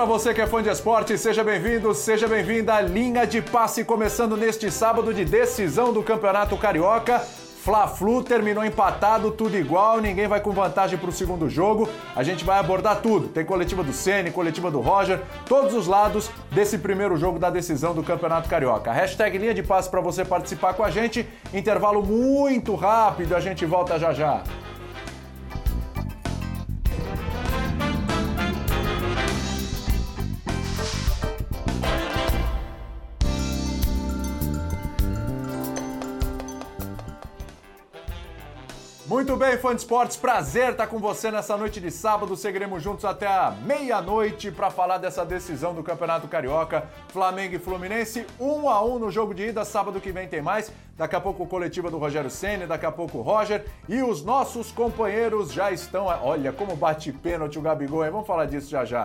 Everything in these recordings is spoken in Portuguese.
Para você que é fã de esporte, seja bem-vindo, seja bem-vinda à linha de passe começando neste sábado de decisão do Campeonato Carioca. Fla-Flu terminou empatado, tudo igual, ninguém vai com vantagem para o segundo jogo. A gente vai abordar tudo. Tem coletiva do Ceni, coletiva do Roger, todos os lados desse primeiro jogo da decisão do Campeonato Carioca. Hashtag linha de passe para você participar com a gente. Intervalo muito rápido, a gente volta já já. Muito bem, fã de esportes, prazer estar com você nessa noite de sábado. Seguiremos juntos até a meia-noite para falar dessa decisão do Campeonato Carioca. Flamengo e Fluminense, um a um no jogo de ida. Sábado que vem tem mais. Daqui a pouco coletiva do Rogério Senna, daqui a pouco o Roger. E os nossos companheiros já estão. Olha como bate pênalti o Gabigol, hein? Vamos falar disso já já.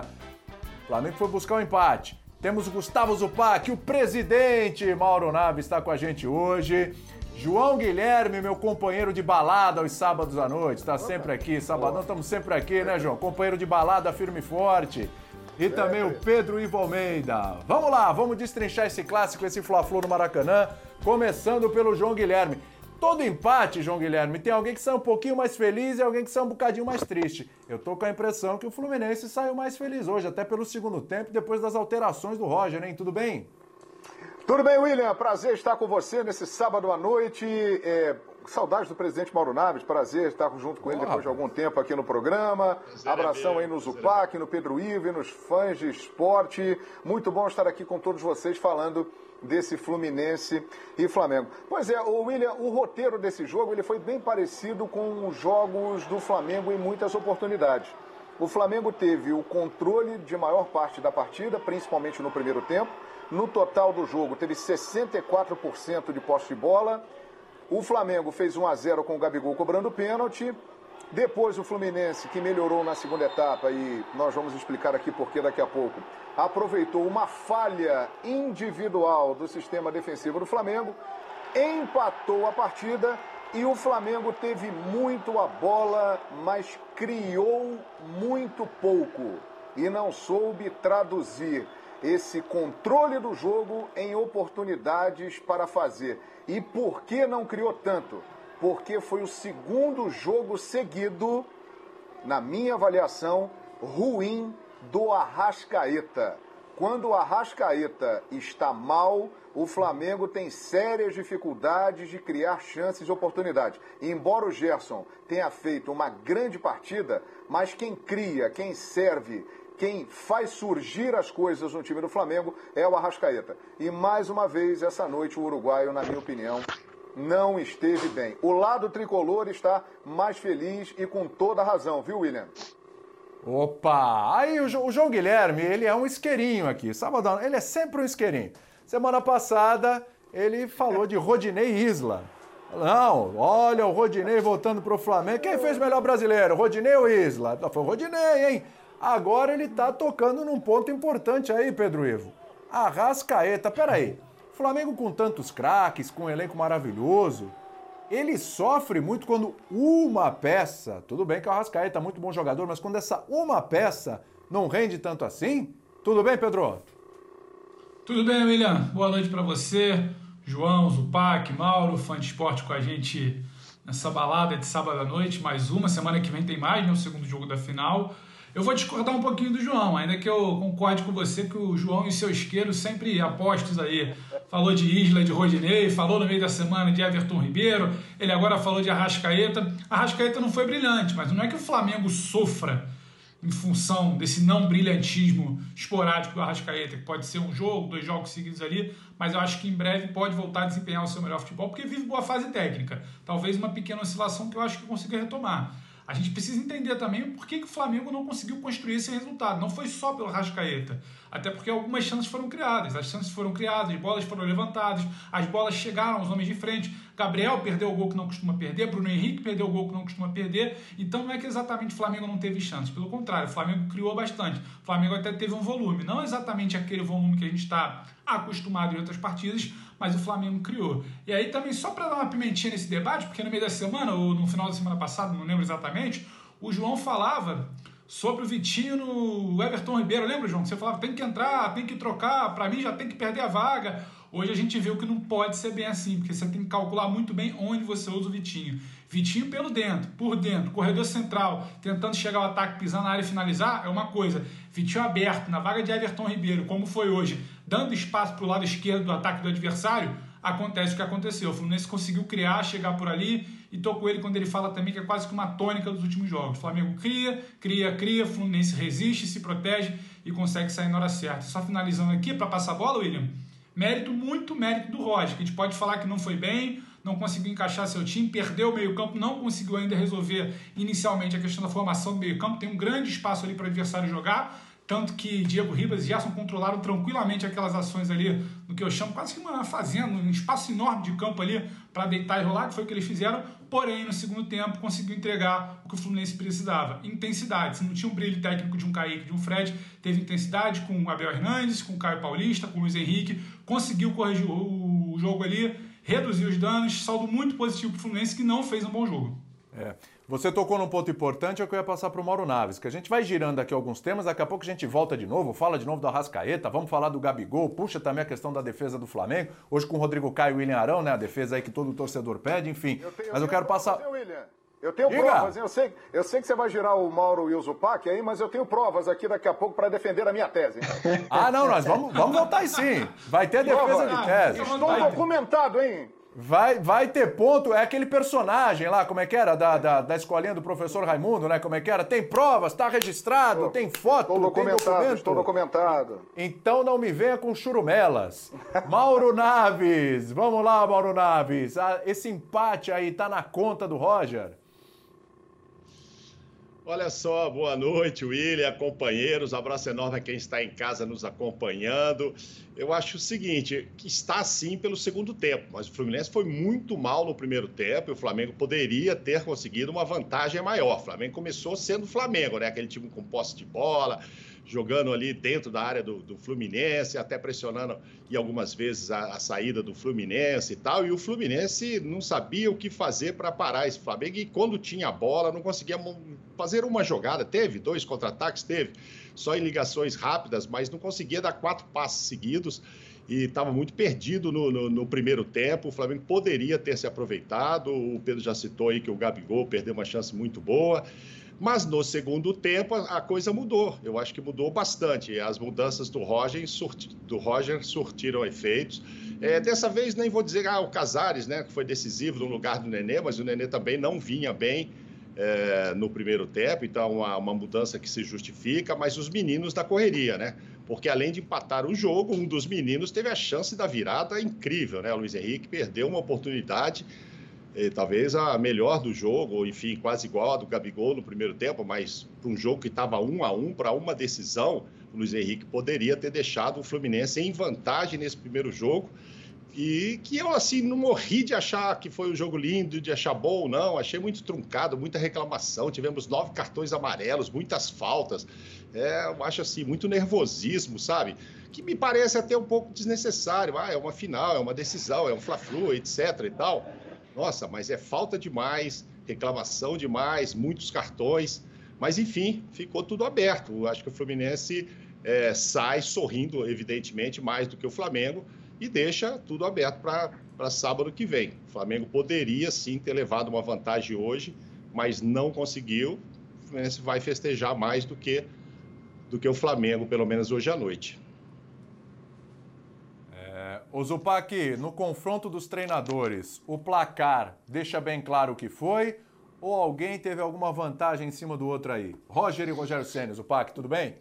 O Flamengo foi buscar o um empate. Temos o Gustavo Zupac, o presidente Mauro Naves está com a gente hoje. João Guilherme, meu companheiro de balada aos sábados à noite, está sempre aqui. Sabadão estamos sempre aqui, né, João? Companheiro de balada firme e forte. E também o Pedro Ivo Almeida. Vamos lá, vamos destrinchar esse clássico, esse Fla-Flu no Maracanã, começando pelo João Guilherme. Todo empate, João Guilherme, tem alguém que sai um pouquinho mais feliz e alguém que sai um bocadinho mais triste. Eu tô com a impressão que o Fluminense saiu mais feliz hoje, até pelo segundo tempo, depois das alterações do Roger, hein? Tudo bem? Tudo bem, William? Prazer estar com você nesse sábado à noite. É, saudades do presidente Mauro Naves, prazer estar junto com ele depois de algum tempo aqui no programa. Abração aí no Zupac, no Pedro Ivo, nos fãs de esporte. Muito bom estar aqui com todos vocês falando desse Fluminense e Flamengo. Pois é, o William, o roteiro desse jogo ele foi bem parecido com os jogos do Flamengo em muitas oportunidades. O Flamengo teve o controle de maior parte da partida, principalmente no primeiro tempo no total do jogo, teve 64% de posse de bola. O Flamengo fez 1 a 0 com o Gabigol cobrando pênalti. Depois o Fluminense, que melhorou na segunda etapa, e nós vamos explicar aqui porque daqui a pouco, aproveitou uma falha individual do sistema defensivo do Flamengo, empatou a partida e o Flamengo teve muito a bola, mas criou muito pouco e não soube traduzir esse controle do jogo em oportunidades para fazer. E por que não criou tanto? Porque foi o segundo jogo seguido, na minha avaliação, ruim do Arrascaeta. Quando o Arrascaeta está mal, o Flamengo tem sérias dificuldades de criar chances e oportunidades. embora o Gerson tenha feito uma grande partida, mas quem cria, quem serve quem faz surgir as coisas no time do Flamengo é o Arrascaeta. E mais uma vez, essa noite, o uruguaio, na minha opinião, não esteve bem. O lado tricolor está mais feliz e com toda razão, viu, William? Opa! Aí o, João Guilherme, ele é um isqueirinho aqui. Sabadão, ele é sempre um isqueirinho. Semana passada, ele falou de Rodinei Isla. Não, olha o Rodinei voltando para o Flamengo. Quem fez melhor brasileiro, Rodinei ou Isla? Foi o Rodinei, hein? Agora ele está tocando num ponto importante aí, Pedro Ivo. Arrascaeta, peraí. Flamengo com tantos craques, com um elenco maravilhoso, ele sofre muito quando uma peça, tudo bem que o Arrascaeta é muito bom jogador, mas quando essa uma peça não rende tanto assim, tudo bem, Pedro? Tudo bem, William. Boa noite para você, João, Zupac, Mauro, fã de esporte com a gente nessa balada de sábado à noite, mais uma. Semana que vem tem mais, né? O segundo jogo da final. Eu vou discordar um pouquinho do João, ainda que eu concorde com você que o João e seu isqueiro sempre apostos aí. Falou de Isla, de Rodinei, falou no meio da semana de Everton Ribeiro, ele agora falou de Arrascaeta. Arrascaeta não foi brilhante, mas não é que o Flamengo sofra em função desse não brilhantismo esporádico do Arrascaeta, que pode ser um jogo, dois jogos seguidos ali, mas eu acho que em breve pode voltar a desempenhar o seu melhor futebol, porque vive boa fase técnica. Talvez uma pequena oscilação que eu acho que consiga retomar. A gente precisa entender também por que, que o Flamengo não conseguiu construir esse resultado. Não foi só pelo Rascaeta. Até porque algumas chances foram criadas. As chances foram criadas, as bolas foram levantadas, as bolas chegaram aos homens de frente. Gabriel perdeu o gol que não costuma perder, Bruno Henrique perdeu o gol que não costuma perder. Então não é que exatamente o Flamengo não teve chances. Pelo contrário, o Flamengo criou bastante. O Flamengo até teve um volume. Não exatamente aquele volume que a gente está acostumado em outras partidas, mas o Flamengo criou. E aí também, só para dar uma pimentinha nesse debate, porque no meio da semana, ou no final da semana passada, não lembro exatamente, o João falava sobre o Vitinho no Everton Ribeiro. Lembra, João? Você falava, tem que entrar, tem que trocar, para mim já tem que perder a vaga. Hoje a gente viu que não pode ser bem assim, porque você tem que calcular muito bem onde você usa o Vitinho. Vitinho pelo dentro, por dentro, corredor central, tentando chegar ao ataque, pisando na área e finalizar, é uma coisa. Vitinho aberto, na vaga de Everton Ribeiro, como foi hoje, dando espaço para o lado esquerdo do ataque do adversário, acontece o que aconteceu. O Fluminense conseguiu criar, chegar por ali e tô com ele quando ele fala também que é quase que uma tônica dos últimos jogos. O Flamengo cria, cria, cria, Fluminense resiste, se protege e consegue sair na hora certa. Só finalizando aqui para passar a bola, William. Mérito, muito mérito do Roger, que a gente pode falar que não foi bem, não conseguiu encaixar seu time, perdeu o meio-campo, não conseguiu ainda resolver inicialmente a questão da formação do meio-campo, tem um grande espaço ali para o adversário jogar, tanto que Diego Ribas e Gerson controlaram tranquilamente aquelas ações ali, no que eu chamo quase que uma fazenda, um espaço enorme de campo ali para deitar e rolar, que foi o que eles fizeram. Porém, no segundo tempo, conseguiu entregar o que o Fluminense precisava: intensidade. Se não tinha um brilho técnico de um Kaique, de um Fred, teve intensidade com o Abel Hernandes, com o Caio Paulista, com o Luiz Henrique, conseguiu corrigir o jogo ali, reduzir os danos. Saldo muito positivo para o Fluminense, que não fez um bom jogo. É. Você tocou num ponto importante, é que eu ia passar para o Mauro Naves, que a gente vai girando aqui alguns temas, daqui a pouco a gente volta de novo, fala de novo do Arrascaeta, vamos falar do Gabigol, puxa também a questão da defesa do Flamengo, hoje com o Rodrigo Caio e o William Arão, né, a defesa aí que todo torcedor pede, enfim. Eu tenho, mas eu, eu quero passar... William. Eu tenho Diga. provas, eu sei, eu sei que você vai girar o Mauro e o Zupac aí, mas eu tenho provas aqui daqui a pouco para defender a minha tese. ah, não, nós vamos, vamos voltar aí sim. Vai ter defesa Prova. de tese. Estou documentado, hein? Vai, vai ter ponto, é aquele personagem lá, como é que era, da, da, da escolinha do professor Raimundo, né? Como é que era? Tem provas, tá registrado, tem foto, estou documentado, tem documento. Estou documentado. Então não me venha com churumelas. Mauro Naves, vamos lá, Mauro Naves. Ah, esse empate aí tá na conta do Roger? Olha só, boa noite, William, companheiros. Abraço enorme a quem está em casa nos acompanhando. Eu acho o seguinte, que está sim pelo segundo tempo, mas o Fluminense foi muito mal no primeiro tempo e o Flamengo poderia ter conseguido uma vantagem maior. O Flamengo começou sendo Flamengo, né? Aquele time com posse de bola, jogando ali dentro da área do, do Fluminense, até pressionando e algumas vezes a, a, saída do Fluminense e tal. E o Fluminense não sabia o que fazer para parar esse Flamengo. E quando tinha a bola, não conseguia fazer uma jogada. Teve dois contra-ataques, teve só em ligações rápidas, mas não conseguia dar quatro passes seguidos e estava muito perdido no, no, no, primeiro tempo. O Flamengo poderia ter se aproveitado. O Pedro já citou aí que o Gabigol perdeu uma chance muito boa. Mas no segundo tempo a, coisa mudou. Eu acho que mudou bastante. As mudanças do Roger, surti, do Roger surtiram efeitos. É, dessa vez nem vou dizer ah, o Casares, né, que foi decisivo no lugar do Nenê, mas o Nenê também não vinha bem. É, no primeiro tempo, então uma, uma mudança que se justifica, mas os meninos da correria, né? Porque além de empatar o jogo, um dos meninos teve a chance da virada incrível, né? O Luiz Henrique perdeu uma oportunidade talvez a melhor do jogo, enfim, quase igual a do Gabigol no primeiro tempo, mas para um jogo que estava um a um, para uma decisão, o Luiz Henrique poderia ter deixado o Fluminense em vantagem nesse primeiro jogo. E que eu, assim, não morri de achar que foi um jogo lindo, de achar bom, não. Achei muito truncado, muita reclamação. Tivemos nove cartões amarelos, muitas faltas. É, eu acho, assim, muito nervosismo, sabe? Que me parece até um pouco desnecessário. Ah, é uma final, é uma decisão, é um fla-flu, etc e tal. Nossa, mas é falta demais, reclamação demais, muitos cartões. Mas, enfim, ficou tudo aberto. Acho que o Fluminense é, sai sorrindo, evidentemente, mais do que o Flamengo e deixa tudo aberto para sábado que vem. O Flamengo poderia sim ter levado uma vantagem hoje, mas não conseguiu. O Fluminense vai festejar mais do que, do que o Flamengo, pelo menos hoje à noite. Ô Zupac, no confronto dos treinadores, o placar deixa bem claro o que foi ou alguém teve alguma vantagem em cima do outro aí? Roger e Rogério Senna, Zupac, tudo bem?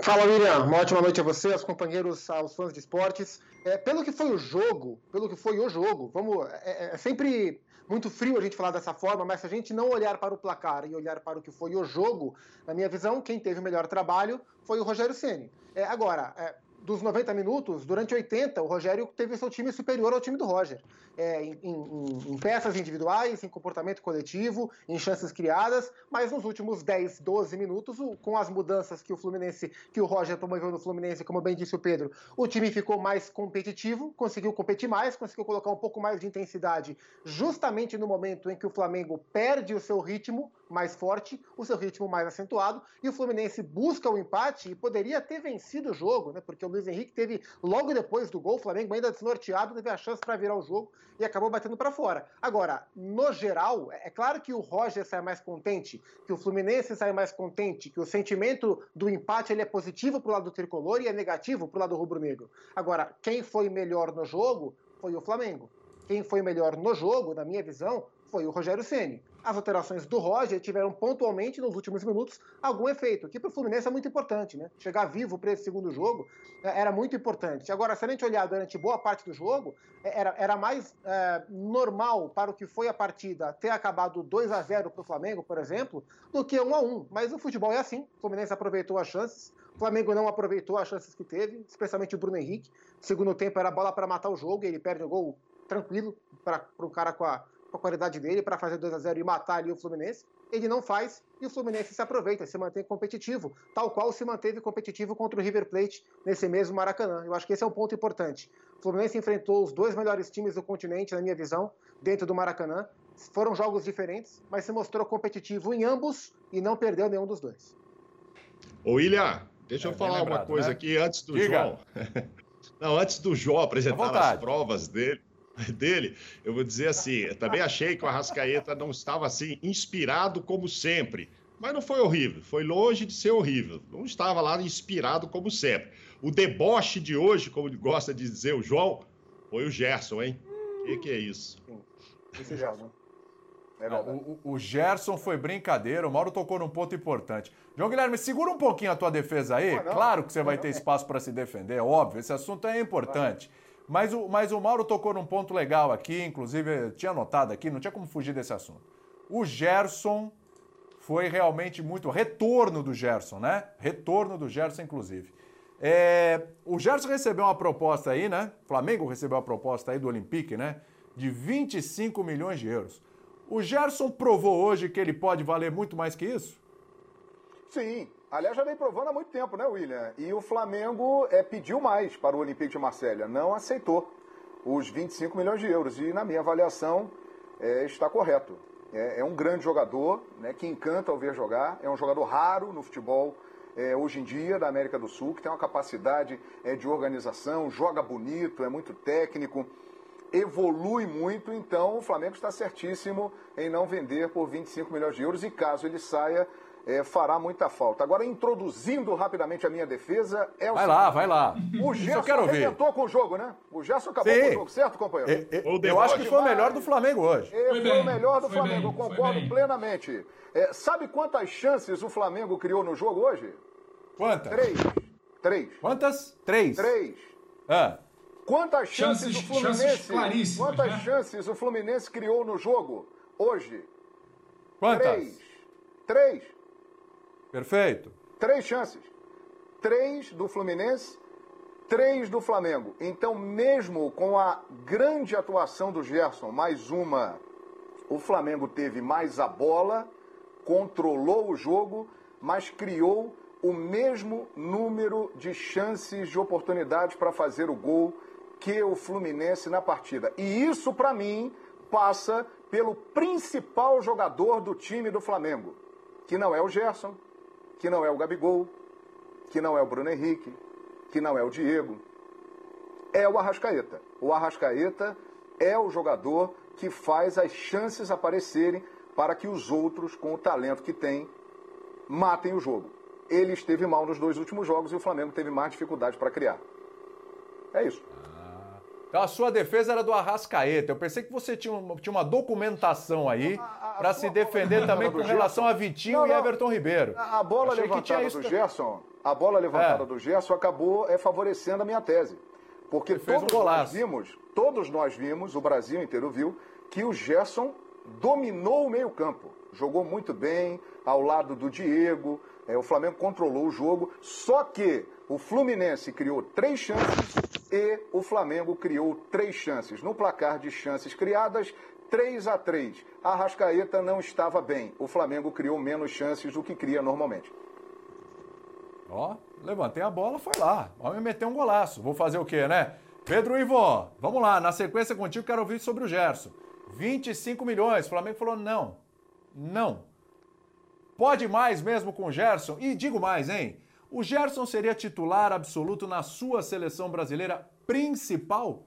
Fala, William. Uma ótima noite a você, aos companheiros, aos fãs de esportes. É, pelo que foi o jogo, pelo que foi o jogo, vamos. É, é, sempre muito frio a gente falar dessa forma, mas se a gente não olhar para o placar e olhar para o que foi o jogo, na minha visão, quem teve o melhor trabalho foi o Rogério Ceni. É, agora, é, dos 90 minutos, durante 80, o Rogério teve seu time superior ao time do Roger. É, em, em, em, peças individuais, em comportamento coletivo, em chances criadas, mas nos últimos 10, 12 minutos, o, com as mudanças que o Fluminense, que o Roger promoveu no Fluminense, como bem disse o Pedro, o time ficou mais competitivo, conseguiu competir mais, conseguiu colocar um pouco mais de intensidade, justamente no momento em que o Flamengo perde o seu ritmo mais forte, o seu ritmo mais acentuado, e o Fluminense busca o empate e poderia ter vencido o jogo, né? Porque o Luiz Henrique teve, logo depois do gol, o Flamengo ainda desnorteado, teve a chance para virar o jogo e acabou batendo para fora. Agora, no geral, é claro que o Roger sai mais contente, que o Fluminense sai mais contente, que o sentimento do empate ele é positivo para o lado do tricolor e é negativo para o lado rubro-negro. Agora, quem foi melhor no jogo foi o Flamengo. Quem foi melhor no jogo, na minha visão, foi o Rogério Ceni. As alterações do Roger tiveram pontualmente nos últimos minutos algum efeito, que para o Fluminense é muito importante, né? Chegar vivo para esse segundo jogo é, era muito importante. Agora, se a gente olhar durante boa parte do jogo, é, era, era mais é, normal para o que foi a partida ter acabado 2 a 0 para o Flamengo, por exemplo, do que 1 a 1 Mas o futebol é assim, o Fluminense aproveitou as chances, o Flamengo não aproveitou as chances que teve, especialmente o Bruno Henrique. Segundo tempo era bola para matar o jogo e ele perde o gol tranquilo para um cara com a com a qualidade dele para fazer 2 a 0 e matar ali o Fluminense. Ele não faz e o Fluminense se aproveita, se mantém competitivo, tal qual se manteve competitivo contra o River Plate nesse mesmo Maracanã. Eu acho que esse é um ponto importante. O Fluminense enfrentou os dois melhores times do continente, na minha visão, dentro do Maracanã. Foram jogos diferentes, mas se mostrou competitivo em ambos e não perdeu nenhum dos dois. Ô, William, deixa é, eu falar lembrado, uma coisa né? aqui antes do Diga. João. Não, antes do João apresentar as provas dele. dele, eu vou dizer assim, também achei que o Arrascaeta não estava assim inspirado como sempre. Mas não foi horrível, foi longe de ser horrível. Não estava lá inspirado como sempre. O deboche de hoje, como gosta de dizer o João, foi o Gerson, hein? O que, que, é isso? Esse Gerson. É o, o, Gerson foi brincadeira, o Mauro tocou num ponto importante. João Guilherme, segura um pouquinho a tua defesa aí. Não, não, claro que você vai ter espaço para se defender, é óbvio, esse assunto é importante. Mas o, mas o Mauro tocou num ponto legal aqui, inclusive tinha anotado aqui, não tinha como fugir desse assunto. O Gerson foi realmente muito. Retorno do Gerson, né? Retorno do Gerson, inclusive. É, o Gerson recebeu uma proposta aí, né? O Flamengo recebeu uma proposta aí do Olympique, né? De 25 milhões de euros. O Gerson provou hoje que ele pode valer muito mais que isso? Sim, Aliás, já vem provando há muito tempo, né, William? E o Flamengo é, pediu mais para o Olympique de Marselha, não aceitou os 25 milhões de euros. E, na minha avaliação, é, está correto. É, é, um grande jogador, né, que encanta ao ver jogar. É um jogador raro no futebol é, hoje em dia da América do Sul, que tem uma capacidade é, de organização, joga bonito, é muito técnico, evolui muito. Então, o Flamengo está certíssimo em não vender por 25 milhões de euros. E caso ele saia é, fará muita falta. Agora, introduzindo rapidamente a minha defesa, é o Vai seguinte, lá, vai lá. O Gerson arrebentou com o jogo, né? O Gerson acabou Sim. com o jogo, certo, companheiro? É, é, eu acho que foi o melhor do Flamengo hoje. É, foi, foi o melhor do Flamengo, bem, concordo plenamente. É, sabe quantas chances o Flamengo criou no jogo hoje? Quantas? Três. Três. Quantas? Três. Três. Ah. Quantas chances, chances o Fluminense. Chances quantas né? chances o Fluminense criou no jogo hoje? Quantas? Três. Três. Perfeito. Três chances. Três do Fluminense, três do Flamengo. Então, mesmo com a grande atuação do Gerson, mais uma, o Flamengo teve mais a bola, controlou o jogo, mas criou o mesmo número de chances de oportunidades para fazer o gol que o Fluminense na partida. E isso, para mim, passa pelo principal jogador do time do Flamengo, que não é o Gerson, que não é o Gabigol, que não é o Bruno Henrique, que não é o Diego, é o Arrascaeta. O Arrascaeta é o jogador que faz as chances aparecerem para que os outros, com o talento que tem, matem o jogo. Ele esteve mal nos dois últimos jogos e o Flamengo teve mais dificuldade para criar. É isso. Então a sua defesa era do Arrascaeta. Eu pensei que você tinha uma, tinha uma documentação aí para se defender também com relação a Vitinho não, não. e Everton Ribeiro. A, a bola Achei levantada do Gerson, a bola levantada é. do Gerson acabou é, favorecendo a minha tese. Porque todos um nós vimos, todos nós vimos, o Brasil inteiro viu, que o Gerson dominou o meio-campo, jogou muito bem ao lado do Diego. É, o Flamengo controlou o jogo, só que o Fluminense criou três chances e o Flamengo criou três chances. No placar de chances criadas, 3 a 3. A Rascaeta não estava bem. O Flamengo criou menos chances do que cria normalmente. Ó, levantei a bola, foi lá. Vamos meter um golaço. Vou fazer o quê, né? Pedro Ivo, vamos lá. Na sequência contigo, quero ouvir sobre o Gerson. 25 milhões. O Flamengo falou não. Não. Pode mais mesmo com o Gerson? E digo mais, hein? O Gerson seria titular absoluto na sua seleção brasileira principal?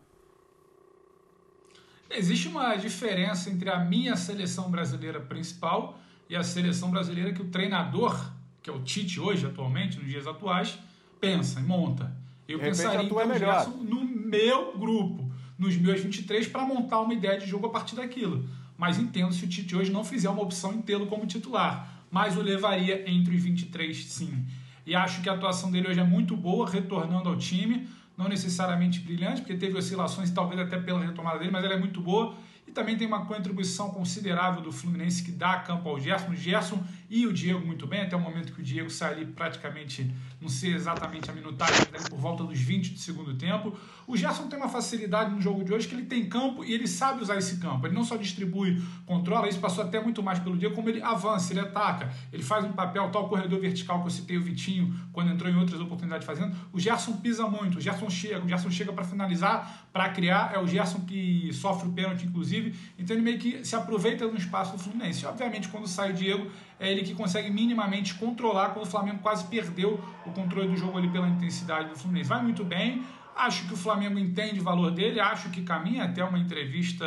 Existe uma diferença entre a minha seleção brasileira principal e a seleção brasileira que o treinador, que é o Tite hoje, atualmente, nos dias atuais, pensa e monta. Eu pensaria em ter o Gerson no meu grupo, nos meus 23, para montar uma ideia de jogo a partir daquilo. Mas entendo se o Tite hoje não fizer uma opção em tê-lo como titular. Mas o levaria entre os 23, sim. E acho que a atuação dele hoje é muito boa, retornando ao time não necessariamente brilhante, porque teve oscilações, talvez até pela retomada dele, mas ela é muito boa. E também tem uma contribuição considerável do Fluminense que dá campo ao Gerson. Gerson e o Diego muito bem, até o momento que o Diego sai ali praticamente, não sei exatamente a minutagem, por volta dos 20 do segundo tempo. O Gerson tem uma facilidade no jogo de hoje que ele tem campo e ele sabe usar esse campo. Ele não só distribui, controla, isso passou até muito mais pelo Diego, como ele avança, ele ataca, ele faz um papel, tal corredor vertical que eu citei o Vitinho quando entrou em outras oportunidades fazendo. O Gerson pisa muito, o Gerson chega, o Gerson chega para finalizar, para criar, é o Gerson que sofre o pênalti, inclusive. Então ele meio que se aproveita do espaço do Fluminense. E, obviamente, quando sai o Diego, é ele que consegue minimamente controlar quando o Flamengo quase perdeu o controle do jogo ali pela intensidade do Fluminense. Vai muito bem. Acho que o Flamengo entende o valor dele, acho que caminha até uma entrevista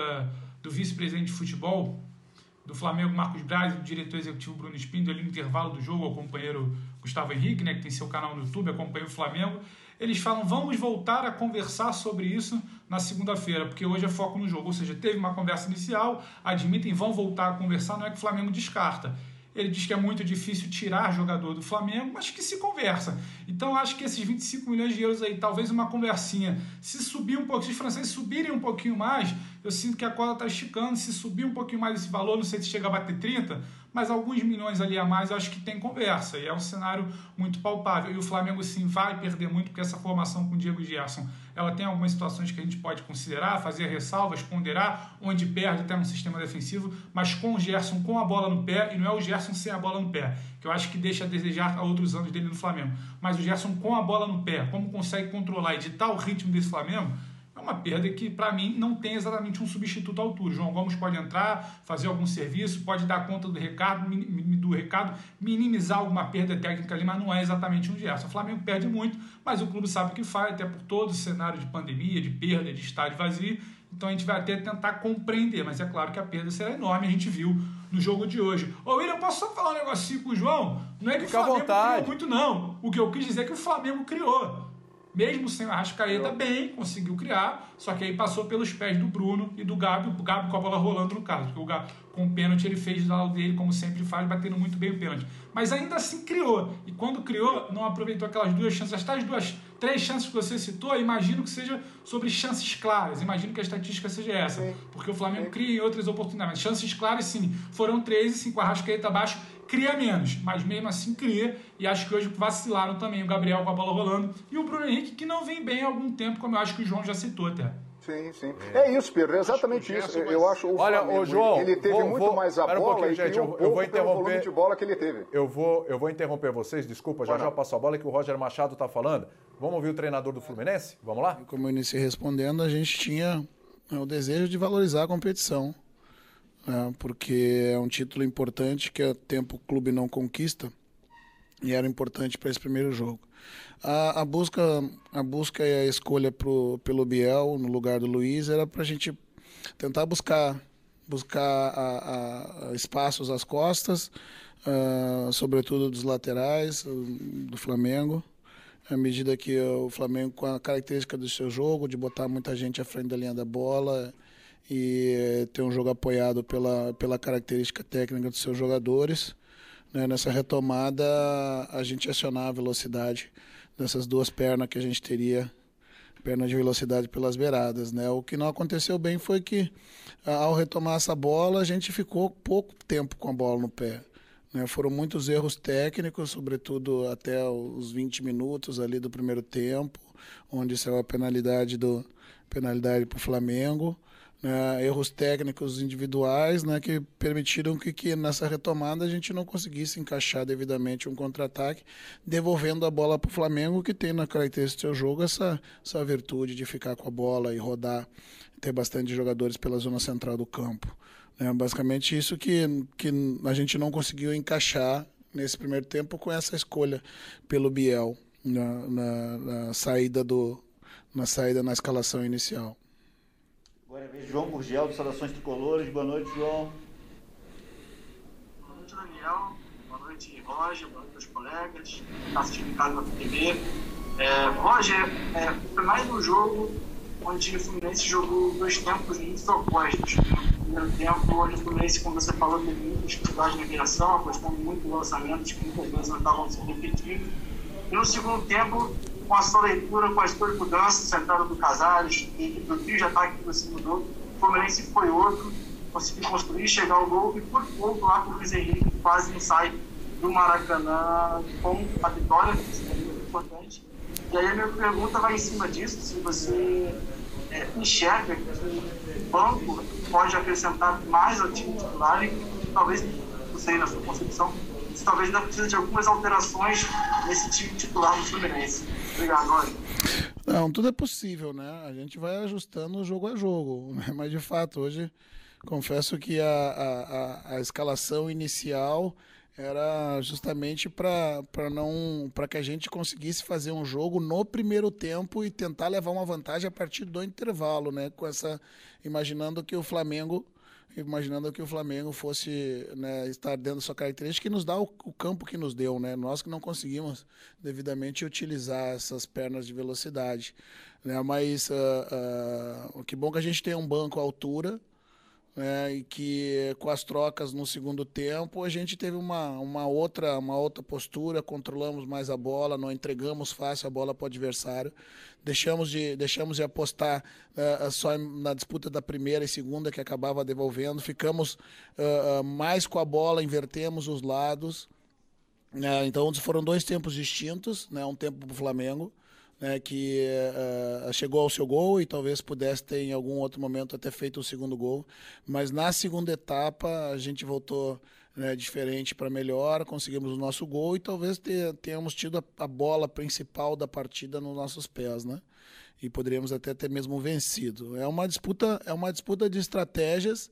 do vice-presidente de futebol do Flamengo, Marcos Braz, e do diretor executivo Bruno Espindo, ali no intervalo do jogo, o companheiro Gustavo Henrique, né, que tem seu canal no YouTube, acompanha o Flamengo. Eles falam, vamos voltar a conversar sobre isso na segunda-feira, porque hoje é foco no jogo. Ou seja, teve uma conversa inicial, admitem, vão voltar a conversar, não é que o Flamengo descarta. Ele diz que é muito difícil tirar jogador do Flamengo, mas que se conversa. Então acho que esses 25 milhões de euros aí, talvez uma conversinha, se subir um pouco, se os franceses subirem um pouquinho mais, eu sinto que a cola está esticando. Se subir um pouquinho mais esse valor, não sei se chega a bater 30, mas alguns milhões ali a mais, eu acho que tem conversa. E é um cenário muito palpável. E o Flamengo, sim, vai perder muito, porque essa formação com o Diego Gerson, ela tem algumas situações que a gente pode considerar, fazer ressalvas, ponderar, onde perde até no sistema defensivo, mas com o Gerson com a bola no pé, e não é o Gerson sem a bola no pé, que eu acho que deixa a desejar a outros anos dele no Flamengo. Mas o Gerson com a bola no pé, como consegue controlar e ditar o ritmo desse Flamengo, é uma perda que, para mim, não tem exatamente um substituto à altura. João Gomes pode entrar, fazer algum serviço, pode dar conta do recado, do recado, minimizar alguma perda técnica ali, mas não é exatamente um Gerson. O Flamengo perde muito, mas o clube sabe o que faz, até por todo o cenário de pandemia, de perda, de estádio vazio. Então a gente vai até tentar compreender, mas é claro que a perda será enorme, a gente viu no jogo de hoje. Ô William, posso só falar um negocinho com o João? Não é que Fica o Flamengo criou muito, não. O que eu quis dizer é que o Flamengo criou mesmo sem o Arrascaeta, bem, conseguiu criar, só que aí passou pelos pés do Bruno e do Gabi, o Gabi com a bola rolando no caso, porque o Gabi com o pênalti ele fez do lado dele, como sempre faz, batendo muito bem o pênalti. Mas ainda assim criou, e quando criou, não aproveitou aquelas duas chances, as tais duas, três chances que você citou, imagino que seja sobre chances claras, imagino que a estatística seja essa, sim. porque o Flamengo sim. cria em outras oportunidades. Chances claras, sim, foram três e cinco, a Arrascaeta abaixo, cria menos, mas mesmo assim cria. E acho que hoje vacilaram também o Gabriel com a bola rolando e o Bruno Henrique, que não vem bem há algum tempo, como eu acho que o João já citou até. Sim, sim. É, é isso, Pedro, é exatamente isso. Mas... Eu acho o Olha, Flamengo, o João, ele teve vou, muito vou, mais a bola um e gente, eu, eu vou interromper de bola que ele teve. Eu vou, eu vou interromper vocês, desculpa, já já passo a bola que o Roger Machado está falando. Vamos ouvir o treinador do Fluminense? Vamos lá? Como eu iniciei respondendo, a gente tinha é, o desejo de valorizar a competição é, porque é um título importante que há tempo o clube não conquista e era importante para esse primeiro jogo. A, a, busca, a busca e a escolha pro, pelo Biel no lugar do Luiz era para a gente tentar buscar buscar a, a espaços às costas, uh, sobretudo dos laterais do Flamengo, à medida que o Flamengo, com a característica do seu jogo, de botar muita gente à frente da linha da bola, e ter um jogo apoiado pela, pela característica técnica dos seus jogadores. Né? Nessa retomada, a gente acionar a velocidade dessas duas pernas que a gente teria perna de velocidade pelas beiradas, né? O que não aconteceu bem foi que ao retomar essa bola a gente ficou pouco tempo com a bola no pé. Né? Foram muitos erros técnicos, sobretudo até os 20 minutos ali do primeiro tempo, onde saiu a penalidade do penalidade para o Flamengo. Né? erros técnicos individuais né, que permitiram que, que nessa retomada a gente não conseguisse encaixar devidamente um contra-ataque, devolvendo a bola para o Flamengo, que tem na característica do seu jogo essa, essa virtude de ficar com a bola e rodar, ter bastante jogadores pela zona central do campo. É basicamente isso que, que a gente não conseguiu encaixar nesse primeiro tempo com essa escolha pelo Biel na, na, na saída do na saída na escalação inicial. Agora é vez João Gurgel, do Saudações Tricolores. Boa noite, João. Boa noite, Daniel. Boa noite, Roger. Boa noite aos colegas. Está assistindo em casa na TV. É, Roger, é, foi mais um jogo onde o Fluminense jogou dois tempos muito opostos primeiro tempo, onde o Fluminense, como você falou, teve muita dificuldade na criação, apostando muito lançamentos que muitas vezes não estavam sendo repetidos. E no segundo tempo, com a sua leitura, com a sua mudanças, sentado do Casares, do trio de ataque que você mudou, o Fluminense foi outro, conseguiu construir, chegar ao gol, e por pouco lá com o Luiz Henrique quase não sai do Maracanã com a vitória, que seria muito importante. E aí a minha pergunta vai em cima disso, se você é, enxerga que banco pode acrescentar mais ao time titular e talvez, não sei na sua concepção, talvez ainda precisa de algumas alterações nesse time titular do Fluminense. Obrigado, Olha. Não, tudo é possível, né? A gente vai ajustando jogo a jogo. Né? Mas de fato, hoje confesso que a, a, a, a escalação inicial era justamente para não para que a gente conseguisse fazer um jogo no primeiro tempo e tentar levar uma vantagem a partir do intervalo, né? Com essa imaginando que o Flamengo imaginando que o Flamengo fosse né, estar dentro da sua característica que nos dá o, o, campo que nos deu, né? Nós que não conseguimos devidamente utilizar essas pernas de velocidade, né? Mas uh, uh, que bom que a gente tem um banco à altura, né, e que com as trocas no segundo tempo a gente teve uma, uma, outra, uma outra postura, controlamos mais a bola, não entregamos fácil a bola para o adversário, deixamos de, deixamos de apostar uh, só na disputa da primeira e segunda que acabava devolvendo, ficamos uh, mais com a bola, invertemos os lados. Né, então foram dois tempos distintos, né, um tempo para o Flamengo né, que uh, chegou ao seu gol e talvez pudesse ter em algum outro momento até feito o segundo gol. Mas na segunda etapa a gente voltou né, diferente para melhor, conseguimos o nosso gol e talvez tenhamos tido a, a, bola principal da partida nos nossos pés, né? E poderíamos até ter mesmo vencido. É uma disputa, é uma disputa de estratégias.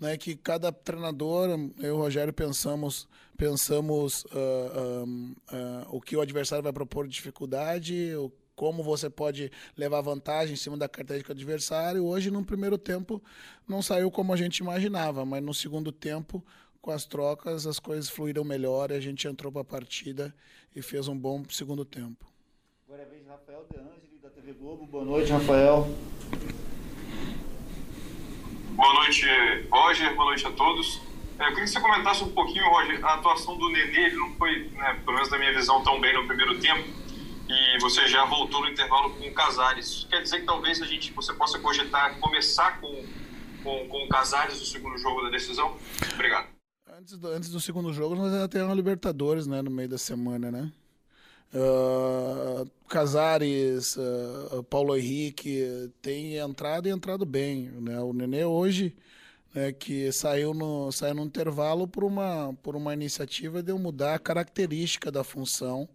Né, que cada treinador, eu e o Rogério pensamos, pensamos uh, uh, o que o adversário vai propor de dificuldade, o como você pode levar vantagem em cima da característica do adversário. Hoje, no primeiro tempo, não saiu como a gente imaginava, mas no segundo tempo, com as trocas, as coisas fluíram melhor e a gente entrou para a partida e fez um bom segundo tempo. Agora é a vez de Rafael De Angeli, da TV Globo. Boa noite, Rafael. Boa noite, Roger. Boa noite a todos. É, eu queria que você comentasse um pouquinho, Roger, a atuação do Nenê, ele não foi, né, pelo menos na minha visão, tão bem no primeiro tempo e você já voltou no intervalo com o Casares. Quer dizer que talvez a gente, você possa cogitar começar com, com, com o Casares no segundo jogo da decisão? Obrigado. Antes do, antes do segundo jogo, nós ainda temos a Libertadores né, no meio da semana, né? Uh, Casares, uh, Paulo Henrique tem entrado e entrado bem. Né? O Nenê hoje, né, que saiu no, saiu no intervalo por uma, por uma iniciativa de eu mudar a característica da função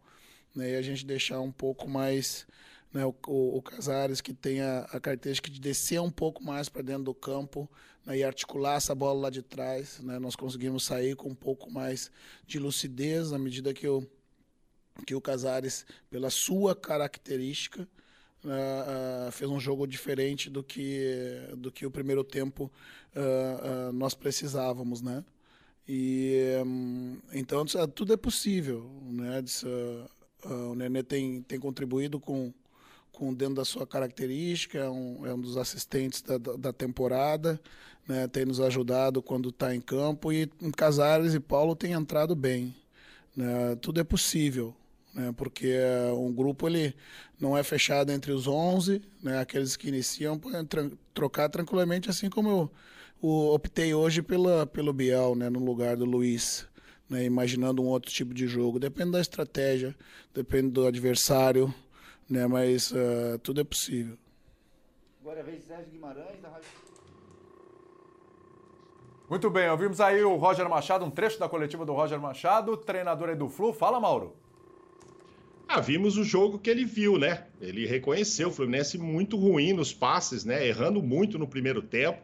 né, e a gente deixar um pouco mais né, o, o, o, Casares que tem a, a, característica de descer um pouco mais para dentro do campo né, e articular essa bola lá de trás. Né, nós conseguimos sair com um pouco mais de lucidez na medida que o, que o Casares, pela sua característica, uh, uh, fez um jogo diferente do que, do que o primeiro tempo uh, nós precisávamos, né? E um, então tudo é possível, né? Uh, o Nenê tem, tem contribuído com, com dentro da sua característica, é um, é um dos assistentes da, da temporada, né, tem nos ajudado quando está em campo e Casares e Paulo têm entrado bem. Né, tudo é possível. né? Porque um grupo ele não é fechado entre os 11, né? Aqueles que iniciam podem tra trocar tranquilamente, assim como eu, eu, optei hoje pela, pelo Biel, né? No lugar do Luiz. Né, imaginando um outro tipo de jogo. Depende da estratégia, depende do adversário, né, mas uh, tudo é possível. Agora vem Sérgio Guimarães, da Rádio... Muito bem, ouvimos aí o Roger Machado, um trecho da coletiva do Roger Machado, treinador aí do Flu. Fala, Mauro. Ah, vimos o jogo que ele viu, né? Ele reconheceu o Fluminense muito ruim nos passes, né? Errando muito no primeiro tempo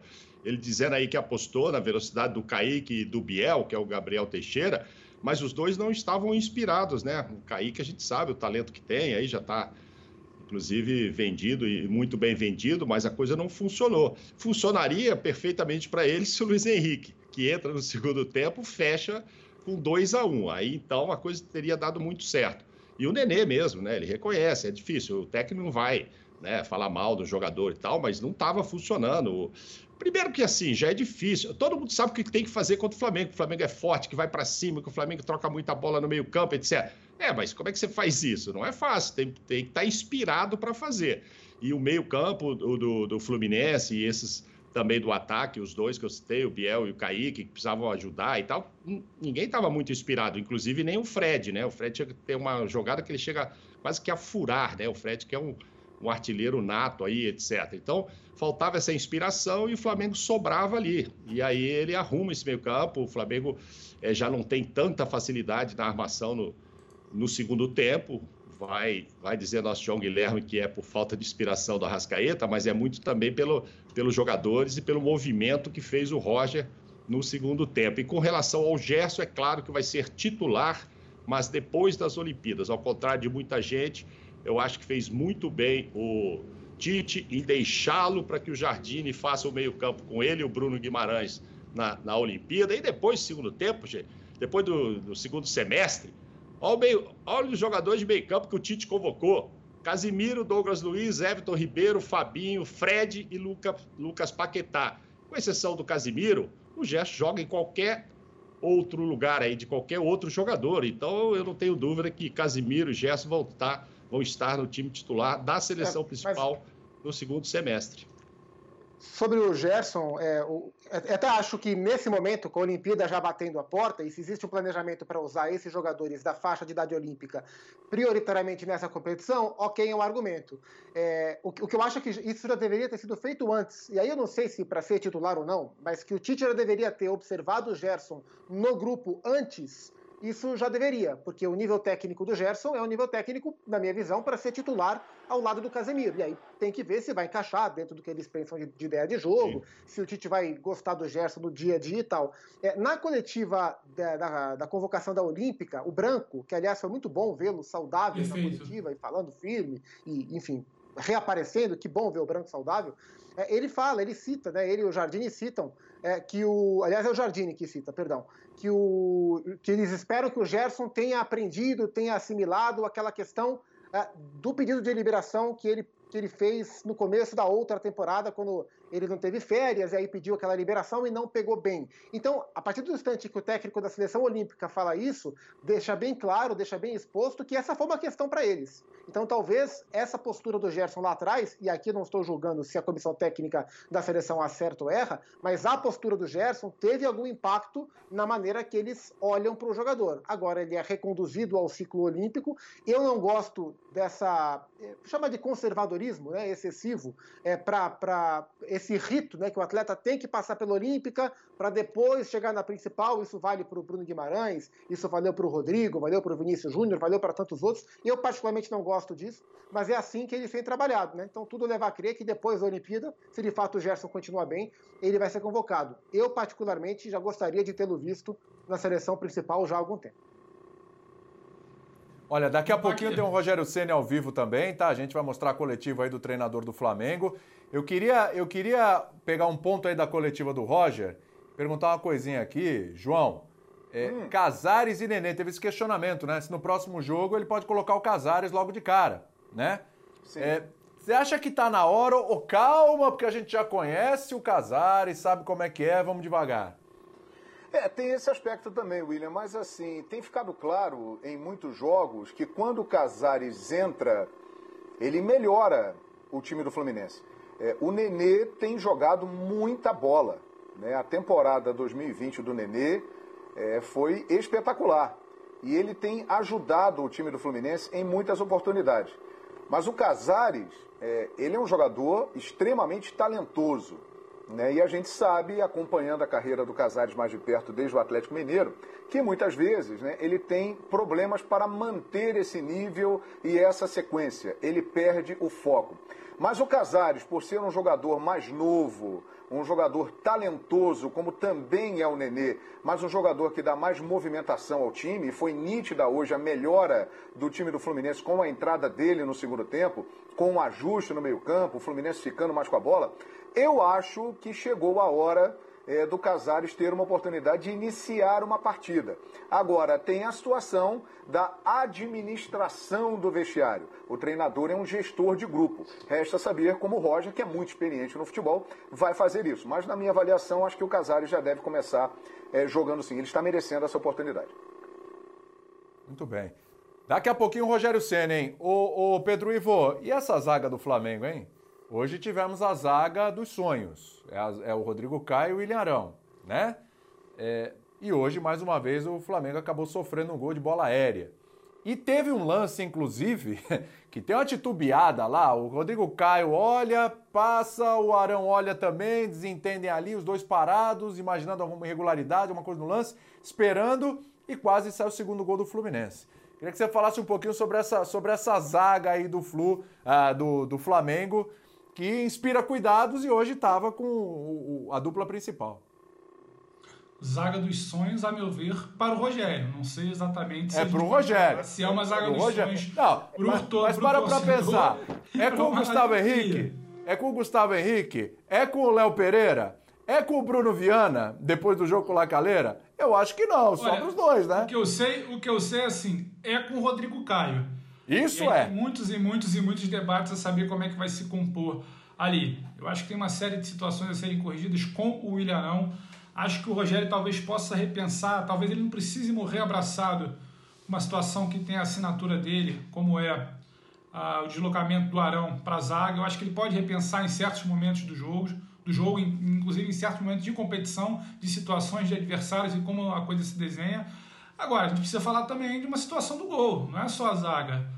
ele dizendo aí que apostou na velocidade do Kaique e do Biel, que é o Gabriel Teixeira, mas os dois não estavam inspirados, né? O Kaique a gente sabe o talento que tem, aí já está inclusive vendido e muito bem vendido, mas a coisa não funcionou. Funcionaria perfeitamente para ele se o Luiz Henrique, que entra no segundo tempo, fecha com 2 a 1 um. Aí então a coisa teria dado muito certo. E o Nenê mesmo, né? Ele reconhece, é difícil, o técnico não vai né, falar mal do jogador e tal, mas não estava funcionando. Primeiro que assim, já é difícil. Todo mundo sabe o que tem que fazer contra o Flamengo. O Flamengo é forte, que vai para cima, que o Flamengo troca muita bola no meio-campo, etc. É, mas como é que você faz isso? Não é fácil. Tem, tem que estar tá inspirado para fazer. E o meio-campo do, do, do, Fluminense e esses também do ataque, os dois que eu citei, o Biel e o Kaique, que precisavam ajudar e tal, ninguém estava muito inspirado, inclusive nem o Fred, né? O Fred tem uma jogada que ele chega quase que a furar, né? O Fred que é um um artilheiro nato aí, etc. Então, faltava essa inspiração e o Flamengo sobrava ali. E aí ele arruma esse meio campo, o Flamengo é, já não tem tanta facilidade na armação no, no segundo tempo, vai, vai dizer nosso João Guilherme que é por falta de inspiração do Arrascaeta, mas é muito também pelo, pelos jogadores e pelo movimento que fez o Roger no segundo tempo. E com relação ao Gerson, é claro que vai ser titular, mas depois das Olimpíadas, ao contrário de muita gente, eu acho que fez muito bem o Tite em deixá-lo para que o Jardine faça o meio-campo com ele e o Bruno Guimarães na, na Olimpíada. E depois, segundo tempo, gente, depois do, do segundo semestre, olha, os jogadores de meio-campo que o Tite convocou. Casimiro, Douglas Luiz, Everton Ribeiro, Fabinho, Fred e Luca, Lucas Paquetá. Com exceção do Casimiro, o Gerson joga em qualquer outro lugar aí, de qualquer outro jogador. Então eu não tenho dúvida que Casimiro e Gerson vão estar vão estar no time titular da seleção é, principal no segundo semestre. Sobre o Gerson, é, o, até acho que nesse momento, com a Olimpíada já batendo a porta, e se existe um planejamento para usar esses jogadores da faixa de idade olímpica prioritariamente nessa competição, ok, é um argumento. É, o, o, que eu acho é que isso já deveria ter sido feito antes, e aí eu não sei se para ser titular ou não, mas que o Tite já deveria ter observado o Gerson no grupo antes isso já deveria, porque o nível técnico do Gerson é um nível técnico, na minha visão, para ser titular ao lado do Casemiro. E aí tem que ver se vai encaixar dentro do que eles pensam de, de ideia de jogo, Sim. se o Tite vai gostar do Gerson no dia a dia e tal. É, na coletiva da, da, da, convocação da Olímpica, o Branco, que aliás foi muito bom vê-lo saudável Perfeito. na coletiva e falando firme, e enfim, reaparecendo, que bom ver o Branco saudável. É, ele fala, ele cita, né, ele e o Jardine citam é, que o. Aliás, é o Jardine que cita, perdão. Que, o, que eles esperam que o Gerson tenha aprendido, tenha assimilado aquela questão é, do pedido de liberação que ele que ele fez no começo da outra temporada, quando ele não teve férias e aí pediu aquela liberação e não pegou bem. Então, a partir do instante que o técnico da seleção olímpica fala isso, deixa bem claro, deixa bem exposto que essa foi uma questão para eles. Então, talvez essa postura do Gerson lá atrás, e aqui não estou julgando se a comissão técnica da seleção acerta ou erra, mas a postura do Gerson teve algum impacto na maneira que eles olham para o jogador. Agora ele é reconduzido ao ciclo olímpico. Eu não gosto dessa eh, chama de conservadorismo, né, excessivo, é para esse rito, né, que o atleta tem que passar pela Olímpica para depois chegar na principal. Isso vale para o Bruno Guimarães, isso valeu para o Rodrigo, valeu para o Vinícius Júnior, valeu para tantos outros. Eu particularmente não gosto disso, mas é assim que ele tem trabalhado, né? Então tudo leva a crer que depois da Olimpíada, se de fato o Gerson continuar bem, ele vai ser convocado. Eu particularmente já gostaria de tê-lo visto na seleção principal já há algum tempo. Olha, daqui a pouquinho tem um Rogério Ceni ao vivo também, tá? A gente vai mostrar a coletiva aí do treinador do Flamengo. Eu queria, eu queria pegar um ponto aí da coletiva do Roger, perguntar uma coisinha aqui, João. É, hum. Casares e Nenê, teve esse questionamento, né? Se no próximo jogo ele pode colocar o Casares logo de cara, né? Sim. É, você acha que tá na hora ou calma, porque a gente já conhece o Casares, sabe como é que é, vamos devagar? É, tem esse aspecto também, William, mas assim, tem ficado claro em muitos jogos que quando o Casares entra, ele melhora o time do Fluminense. É, o Nenê tem jogado muita bola. Né? A temporada 2020 do Nenê é, foi espetacular. E ele tem ajudado o time do Fluminense em muitas oportunidades. Mas o Casares, é, ele é um jogador extremamente talentoso. Né? E a gente sabe, acompanhando a carreira do Casares mais de perto desde o Atlético Mineiro, que muitas vezes né, ele tem problemas para manter esse nível e essa sequência. Ele perde o foco. Mas o Casares, por ser um jogador mais novo, um jogador talentoso, como também é o Nenê, mas um jogador que dá mais movimentação ao time, e foi nítida hoje a melhora do time do Fluminense com a entrada dele no segundo tempo, com um ajuste no meio-campo, o Fluminense ficando mais com a bola. Eu acho que chegou a hora é, do Casares ter uma oportunidade de iniciar uma partida. Agora, tem a situação da administração do vestiário. O treinador é um gestor de grupo. Resta saber como o Roger, que é muito experiente no futebol, vai fazer isso. Mas, na minha avaliação, acho que o Casares já deve começar é, jogando sim. Ele está merecendo essa oportunidade. Muito bem. Daqui a pouquinho o Rogério Senna, hein? Ô, ô Pedro Ivo, e essa zaga do Flamengo, hein? Hoje tivemos a zaga dos sonhos. É, a, é o Rodrigo Caio e o William Arão, né? É, e hoje, mais uma vez, o Flamengo acabou sofrendo um gol de bola aérea. E teve um lance, inclusive, que tem uma titubeada lá. O Rodrigo Caio olha, passa, o Arão olha também, desentendem ali, os dois parados, imaginando alguma irregularidade, alguma coisa no lance, esperando e quase sai o segundo gol do Fluminense. Queria que você falasse um pouquinho sobre essa, sobre essa zaga aí do Flu, uh, do, do Flamengo, que inspira cuidados e hoje estava com o, a dupla principal. Zaga dos sonhos, a meu ver, para o Rogério. Não sei exatamente se é para o Rogério. Se é uma zaga dos Rogério. sonhos. Não, pro, mas, mas para para pensar. É com o Gustavo Henrique? É com o Gustavo Henrique? É com o Léo Pereira? É com o Bruno Viana, depois do jogo com o Lacaleira? Eu acho que não, só para os dois, né? O que eu sei, o que eu sei assim, é com o Rodrigo Caio. Isso e é. Muitos e muitos e muitos debates a saber como é que vai se compor ali. Eu acho que tem uma série de situações a serem corrigidas com o William. Acho que o Rogério talvez possa repensar, talvez ele não precise morrer abraçado uma situação que tem a assinatura dele, como é ah, o deslocamento do Arão para a zaga. Eu acho que ele pode repensar em certos momentos do jogo, do jogo, inclusive em certos momentos de competição, de situações de adversários e como a coisa se desenha. Agora, a gente precisa falar também de uma situação do gol, não é só a zaga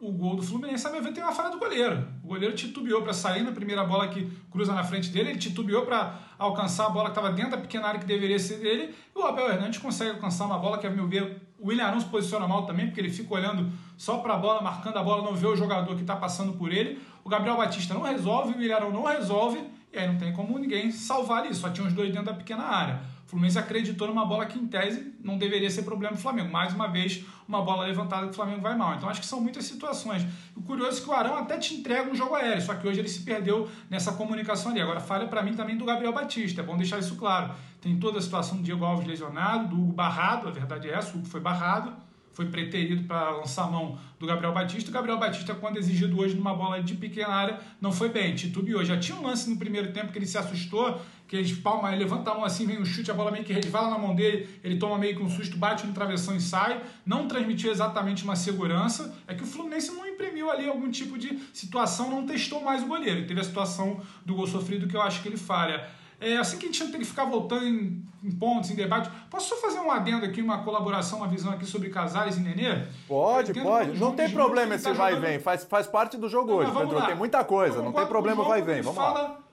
o gol do Fluminense, a meu ver, tem uma falha do goleiro. O goleiro titubeou para sair na primeira bola que cruza na frente dele, ele titubeou para alcançar a bola que estava dentro da pequena área que deveria ser dele, e o Abel Hernandes consegue alcançar uma bola que, a meu ver, o William Arão se posiciona mal também, porque ele fica olhando só para a bola, marcando a bola, não vê o jogador que está passando por ele. O Gabriel Batista não resolve, o William Arão não resolve, e aí não tem como ninguém salvar isso, só tinha os dois dentro da pequena área. O Fluminense acreditou numa bola que, em tese, não deveria ser problema do Flamengo. Mais uma vez, uma bola levantada que o Flamengo vai mal. Então, acho que são muitas situações. O curioso é que o Arão até te entrega um jogo aéreo, só que hoje ele se perdeu nessa comunicação ali. Agora, falha para mim também do Gabriel Batista, é bom deixar isso claro. Tem toda a situação do Diego Alves lesionado, do Hugo barrado, a verdade é essa, o Hugo foi barrado foi preterido para lançar a mão do Gabriel Batista. O Gabriel Batista, quando exigido hoje numa bola de pequena área, não foi bem, titubeou. Já tinha um lance no primeiro tempo que ele se assustou, que ele palma, ele levanta a mão assim, vem um chute, a bola meio que resvala na mão dele, ele toma meio que um susto, bate no travessão e sai. Não transmitiu exatamente uma segurança. É que o Fluminense não imprimiu ali algum tipo de situação, não testou mais o goleiro. Ele teve a situação do gol sofrido que eu acho que ele falha. É assim que a gente não tem que ficar voltando em, em, pontos, em debate. Posso só fazer um adendo aqui, uma colaboração, uma visão aqui sobre Casares e Nenê? Pode, pode. Não tem problema esse tá vai e vem. Faz, faz parte do jogo não, hoje, Pedro. Lá. Tem muita coisa. Não tem problema vai e vem. Vamos lá.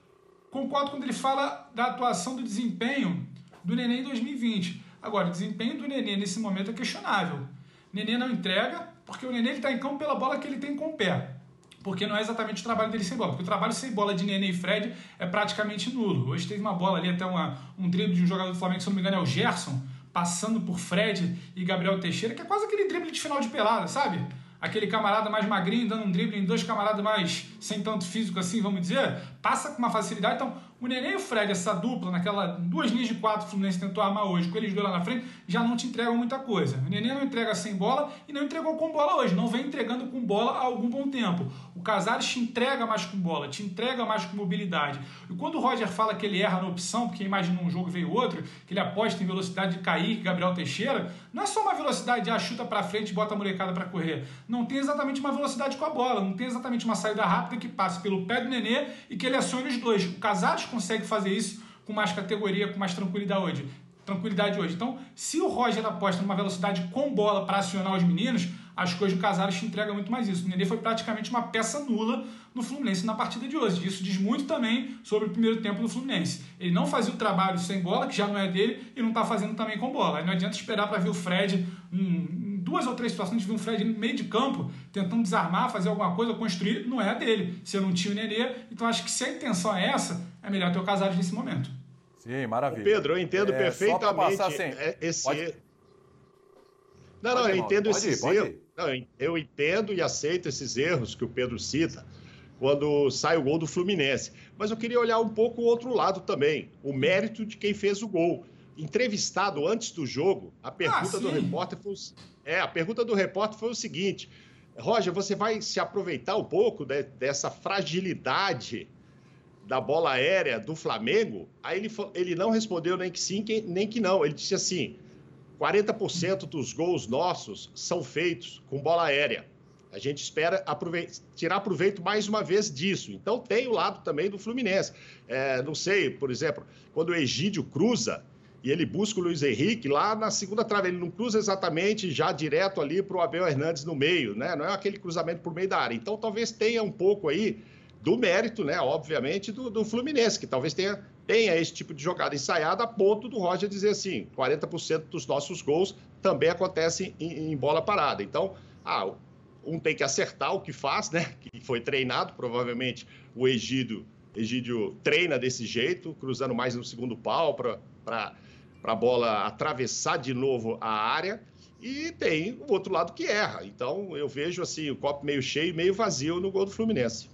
Concordo quando ele fala da atuação do desempenho do Nenê em 2020. Agora, o desempenho do Nenê nesse momento é questionável. Nenê não entrega, porque o Nenê está em campo pela bola que ele tem com o pé porque não é exatamente o trabalho dele sem bola. Porque o trabalho sem bola de Nenê e Fred é praticamente nulo. Hoje teve uma bola ali, até uma, um drible de um jogador do Flamengo, se não me engano, é o Gerson, passando por Fred e Gabriel Teixeira, que é quase aquele drible de final de pelada, sabe? Aquele camarada mais magrinho dando um drible em dois camaradas mais sem tanto físico assim, vamos dizer, passa com uma facilidade. Então, O Nenê e o Fred, essa dupla, naquela duas linhas de quatro, o Fluminense tentou armar hoje, com eles dois lá na frente, já não te entregam muita coisa. O Nenê não entrega sem bola e não entregou com bola hoje, não vem entregando com bola há algum bom tempo. O Casares te entrega mais com bola, te entrega mais com mobilidade. E quando o Roger fala que ele erra na opção, porque imagina um jogo veio outro, que ele aposta em velocidade de cair, Gabriel Teixeira, não é só uma velocidade de ah, chuta para frente e bota a molecada para correr. Não tem exatamente uma velocidade com a bola, não tem exatamente uma saída rápida que passe pelo pé do Nenê e que ele acione os dois. O Casares consegue fazer isso com mais categoria, com mais tranquilidade hoje. Tranquilidade hoje. Então, se o Roger aposta numa velocidade com bola para acionar os meninos, as coisas do Casares te entregam muito mais isso. O Nenê foi praticamente uma peça nula no Fluminense na partida de hoje. Isso diz muito também sobre o primeiro tempo do Fluminense. Ele não fazia o trabalho sem bola, que já não é dele, e não está fazendo também com bola. Aí não adianta esperar para ver o Fred duas ou três situações, ver um Fred no meio de campo, tentando desarmar, fazer alguma coisa, construir, não é dele. Se eu não tinha o Nenê, então acho que se a intenção é essa, é melhor ter o Casares nesse momento. Sim, maravilha. Pedro, eu entendo é, perfeitamente passar, é, esse. Pode... Não, não, eu entendo esses erros. Não, eu entendo e aceito esses erros que o Pedro cita quando sai o gol do Fluminense. Mas eu queria olhar um pouco o outro lado também, o mérito de quem fez o gol. Entrevistado antes do jogo, a pergunta ah, do repórter foi, é, a pergunta do repórter foi o seguinte: Roger, você vai se aproveitar um pouco de, dessa fragilidade da bola aérea do Flamengo? Aí ele, ele não respondeu nem que sim, nem que não. Ele disse assim: 40% dos gols nossos são feitos com bola aérea. A gente espera tirar proveito mais uma vez disso. Então tem o lado também do Fluminense. É, não sei, por exemplo, quando o Egídio cruza e ele busca o Luiz Henrique lá na segunda trave, ele não cruza exatamente já direto ali para o Abel Hernandes no meio, né? Não é aquele cruzamento por meio da área. Então talvez tenha um pouco aí do mérito, né? Obviamente, do, do Fluminense, que talvez tenha, tenha esse tipo de jogada ensaiada a ponto do Roger dizer assim: 40% dos nossos gols também acontecem em, em bola parada. Então, ah, um tem que acertar o que faz, né? Que foi treinado, provavelmente o Egídio, Egídio treina desse jeito, cruzando mais no segundo pau para a bola atravessar de novo a área. E tem o outro lado que erra. Então eu vejo assim o copo meio cheio e meio vazio no gol do Fluminense.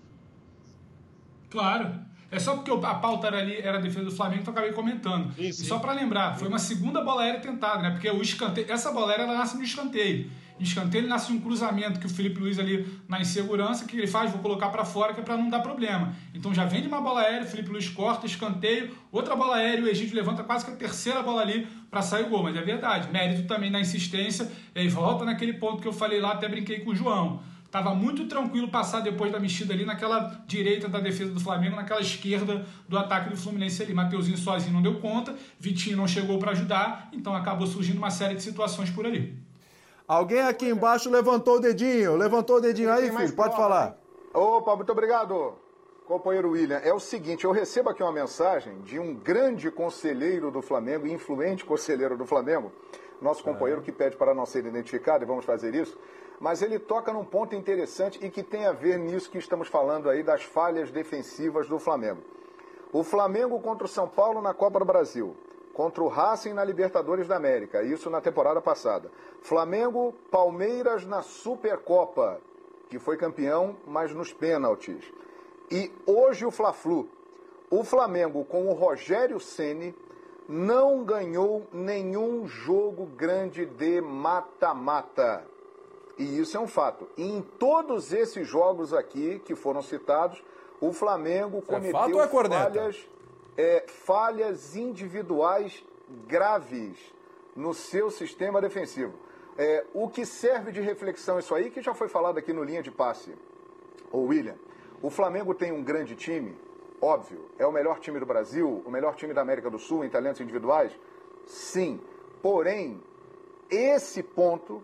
Claro. É só porque a pauta era ali, era a defesa do Flamengo, então eu acabei comentando. Sim, sim. E só para lembrar, foi uma segunda bola aérea tentada, né? Porque o escanteio, essa bola aérea ela nasce no escanteio escanteio, ele nasce um cruzamento que o Felipe Luiz ali na insegurança, que ele faz, vou colocar para fora, que é para não dar problema. Então já vem de uma bola aérea, o Felipe Luiz corta, escanteio, outra bola aérea, o Egídio levanta quase que a terceira bola ali para sair o gol, mas é verdade. Mérito também na insistência, e aí volta naquele ponto que eu falei lá, até brinquei com o João. Tava muito tranquilo passar depois da mexida ali naquela direita da defesa do Flamengo, naquela esquerda do ataque do Fluminense ali. Mateuzinho sozinho não deu conta, Vitinho não chegou para ajudar, então acabou surgindo uma série de situações por ali. Alguém aqui embaixo levantou o dedinho. Levantou o dedinho aí, filho. Pode falar. Opa, muito obrigado, companheiro William. É o seguinte, eu recebo aqui uma mensagem de um grande conselheiro do Flamengo, influente conselheiro do Flamengo, nosso companheiro que pede para não ser identificado, e vamos fazer isso, mas ele toca num ponto interessante e que tem a ver nisso que estamos falando aí das falhas defensivas do Flamengo. O Flamengo contra o São Paulo na Copa do Brasil contra o Racing na Libertadores da América, isso na temporada passada. Flamengo, Palmeiras na Supercopa, que foi campeão, mas nos pênaltis. E hoje o Fla-Flu. O Flamengo com o Rogério Ceni não ganhou nenhum jogo grande de mata-mata. E isso é um fato. E em todos esses jogos aqui que foram citados, o Flamengo isso cometeu é fato ou é falhas é, falhas individuais graves no seu sistema defensivo. É, o que serve de reflexão isso aí, que já foi falado aqui no linha de passe, o William, o Flamengo tem um grande time, óbvio, é o melhor time do Brasil, o melhor time da América do Sul em talentos individuais, sim. Porém, esse ponto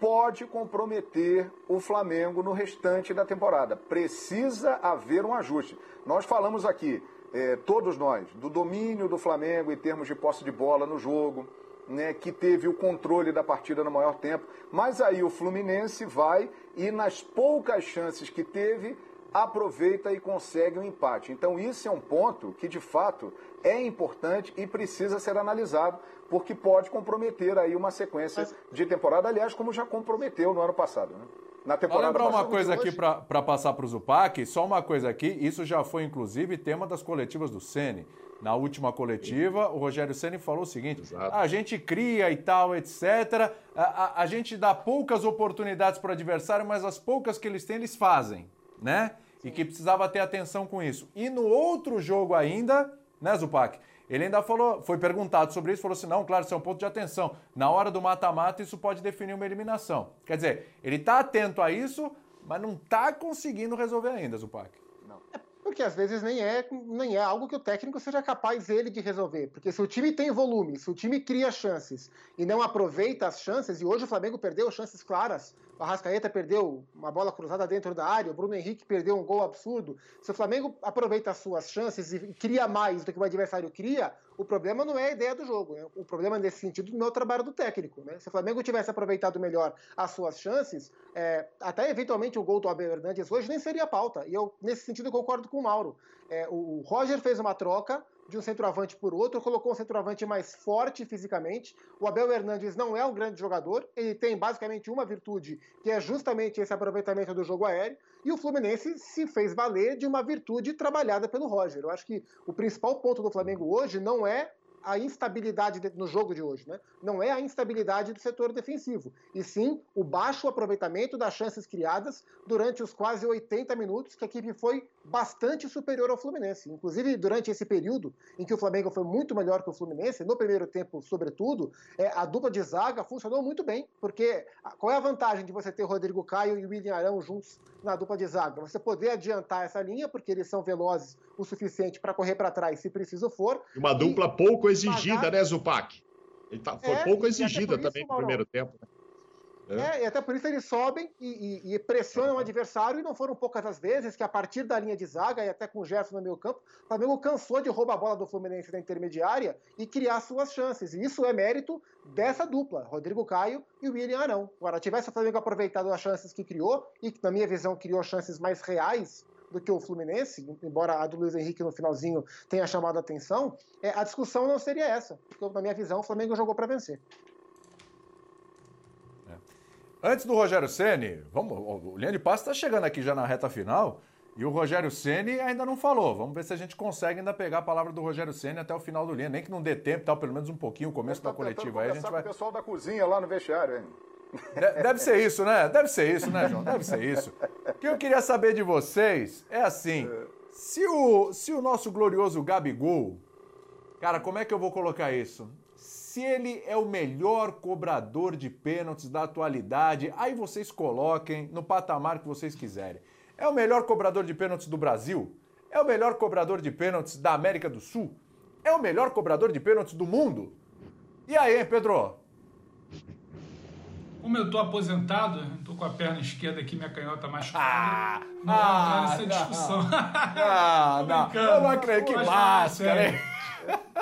pode comprometer o Flamengo no restante da temporada. Precisa haver um ajuste. Nós falamos aqui é, todos nós, do domínio do Flamengo em termos de posse de bola no jogo, né, que teve o controle da partida no maior tempo. Mas aí o Fluminense vai e, nas poucas chances que teve, aproveita e consegue um empate. Então, isso é um ponto que, de fato, é importante e precisa ser analisado, porque pode comprometer aí uma sequência de temporada, aliás, como já comprometeu no ano passado. Né? Na temporada. Vou lembrar uma coisa aqui para passar para o Zupac, só uma coisa aqui, isso já foi inclusive tema das coletivas do Sene. Na última coletiva, o Rogério Ceni falou o seguinte: a gente cria e tal, etc. A, a, a gente dá poucas oportunidades para o adversário, mas as poucas que eles têm, eles fazem, né? E que precisava ter atenção com isso. E no outro jogo ainda, né, Zupac? Ele ainda falou, foi perguntado sobre isso, falou assim: não, claro, isso é um ponto de atenção. Na hora do mata-mata, isso pode definir uma eliminação. Quer dizer, ele está atento a isso, mas não está conseguindo resolver ainda, Zupac. Não. É porque às vezes nem é, nem é algo que o técnico seja capaz ele de resolver. Porque se o time tem volume, se o time cria chances e não aproveita as chances, e hoje o Flamengo perdeu chances claras o Arrascaeta perdeu uma bola cruzada dentro da área, o Bruno Henrique perdeu um gol absurdo. Se o Flamengo aproveita as suas chances e cria mais do que o adversário cria, o problema não é a ideia do jogo. Né? O problema nesse sentido não é o trabalho do técnico. Né? Se o Flamengo tivesse aproveitado melhor as suas chances, é, até eventualmente o gol do Abel Hernandes hoje nem seria pauta. E eu, nesse sentido, concordo com o Mauro. É, o Roger fez uma troca de um centroavante por outro, colocou um centroavante mais forte fisicamente. O Abel Hernandes não é um grande jogador, ele tem basicamente uma virtude, que é justamente esse aproveitamento do jogo aéreo, e o Fluminense se fez valer de uma virtude trabalhada pelo Roger. Eu acho que o principal ponto do Flamengo hoje não é a instabilidade no jogo de hoje, né? Não é a instabilidade do setor defensivo, e sim o baixo aproveitamento das chances criadas durante os quase 80 minutos que a equipe foi bastante superior ao Fluminense. Inclusive, durante esse período em que o Flamengo foi muito melhor que o Fluminense, no primeiro tempo, sobretudo, é, a dupla de zaga funcionou muito bem, porque qual é a vantagem de você ter Rodrigo Caio e William Arão juntos na dupla de zaga? Você poder adiantar essa linha, porque eles são velozes o suficiente para correr para trás se preciso for. Uma dupla pouco exigida, pagar... né, Zupac? Ele tá, foi é, pouco exigida também no primeiro tempo. Né? É. é. e até por isso eles sobem e, e, e, pressionam o adversário, e não foram poucas as vezes que, a partir da linha de zaga e até com o Gerson no meio campo, o Flamengo cansou de roubar a bola do Fluminense da intermediária e criar suas chances. E isso é mérito dessa dupla, Rodrigo Caio e William Arão. Agora, tivesse o Flamengo aproveitado as chances que criou, e que, na minha visão, criou chances mais reais do que o Fluminense, embora a do Luiz Henrique no finalzinho tenha chamado a atenção, é, a discussão não seria essa. Porque, na minha visão, o Flamengo jogou para vencer. Antes do Rogério Ceni, vamos, o de passe está chegando aqui já na reta final e o Rogério Ceni ainda não falou. Vamos ver se a gente consegue ainda pegar a palavra do Rogério Ceni até o final do linha, nem que não dê tempo, tal, pelo menos um pouquinho, o começo da coletiva aí a gente vai. O pessoal da cozinha lá no vestiário, hein? Deve ser isso, né? Deve ser isso, né, João? Deve ser isso. O que eu queria saber de vocês é assim: se o, se o nosso glorioso Gabigol, cara, como é que eu vou colocar isso? se ele é o melhor cobrador de pênaltis da atualidade, aí vocês coloquem no patamar que vocês quiserem. É o melhor cobrador de pênaltis do Brasil? É o melhor cobrador de pênaltis da América do Sul? É o melhor cobrador de pênaltis do mundo? E aí, hein, Pedro? Como eu tô aposentado, tô com a perna esquerda aqui, minha canhota machucada. Ah, não ah, nessa não, discussão. Ah, não, não, eu não acredito. Que máscara, hein?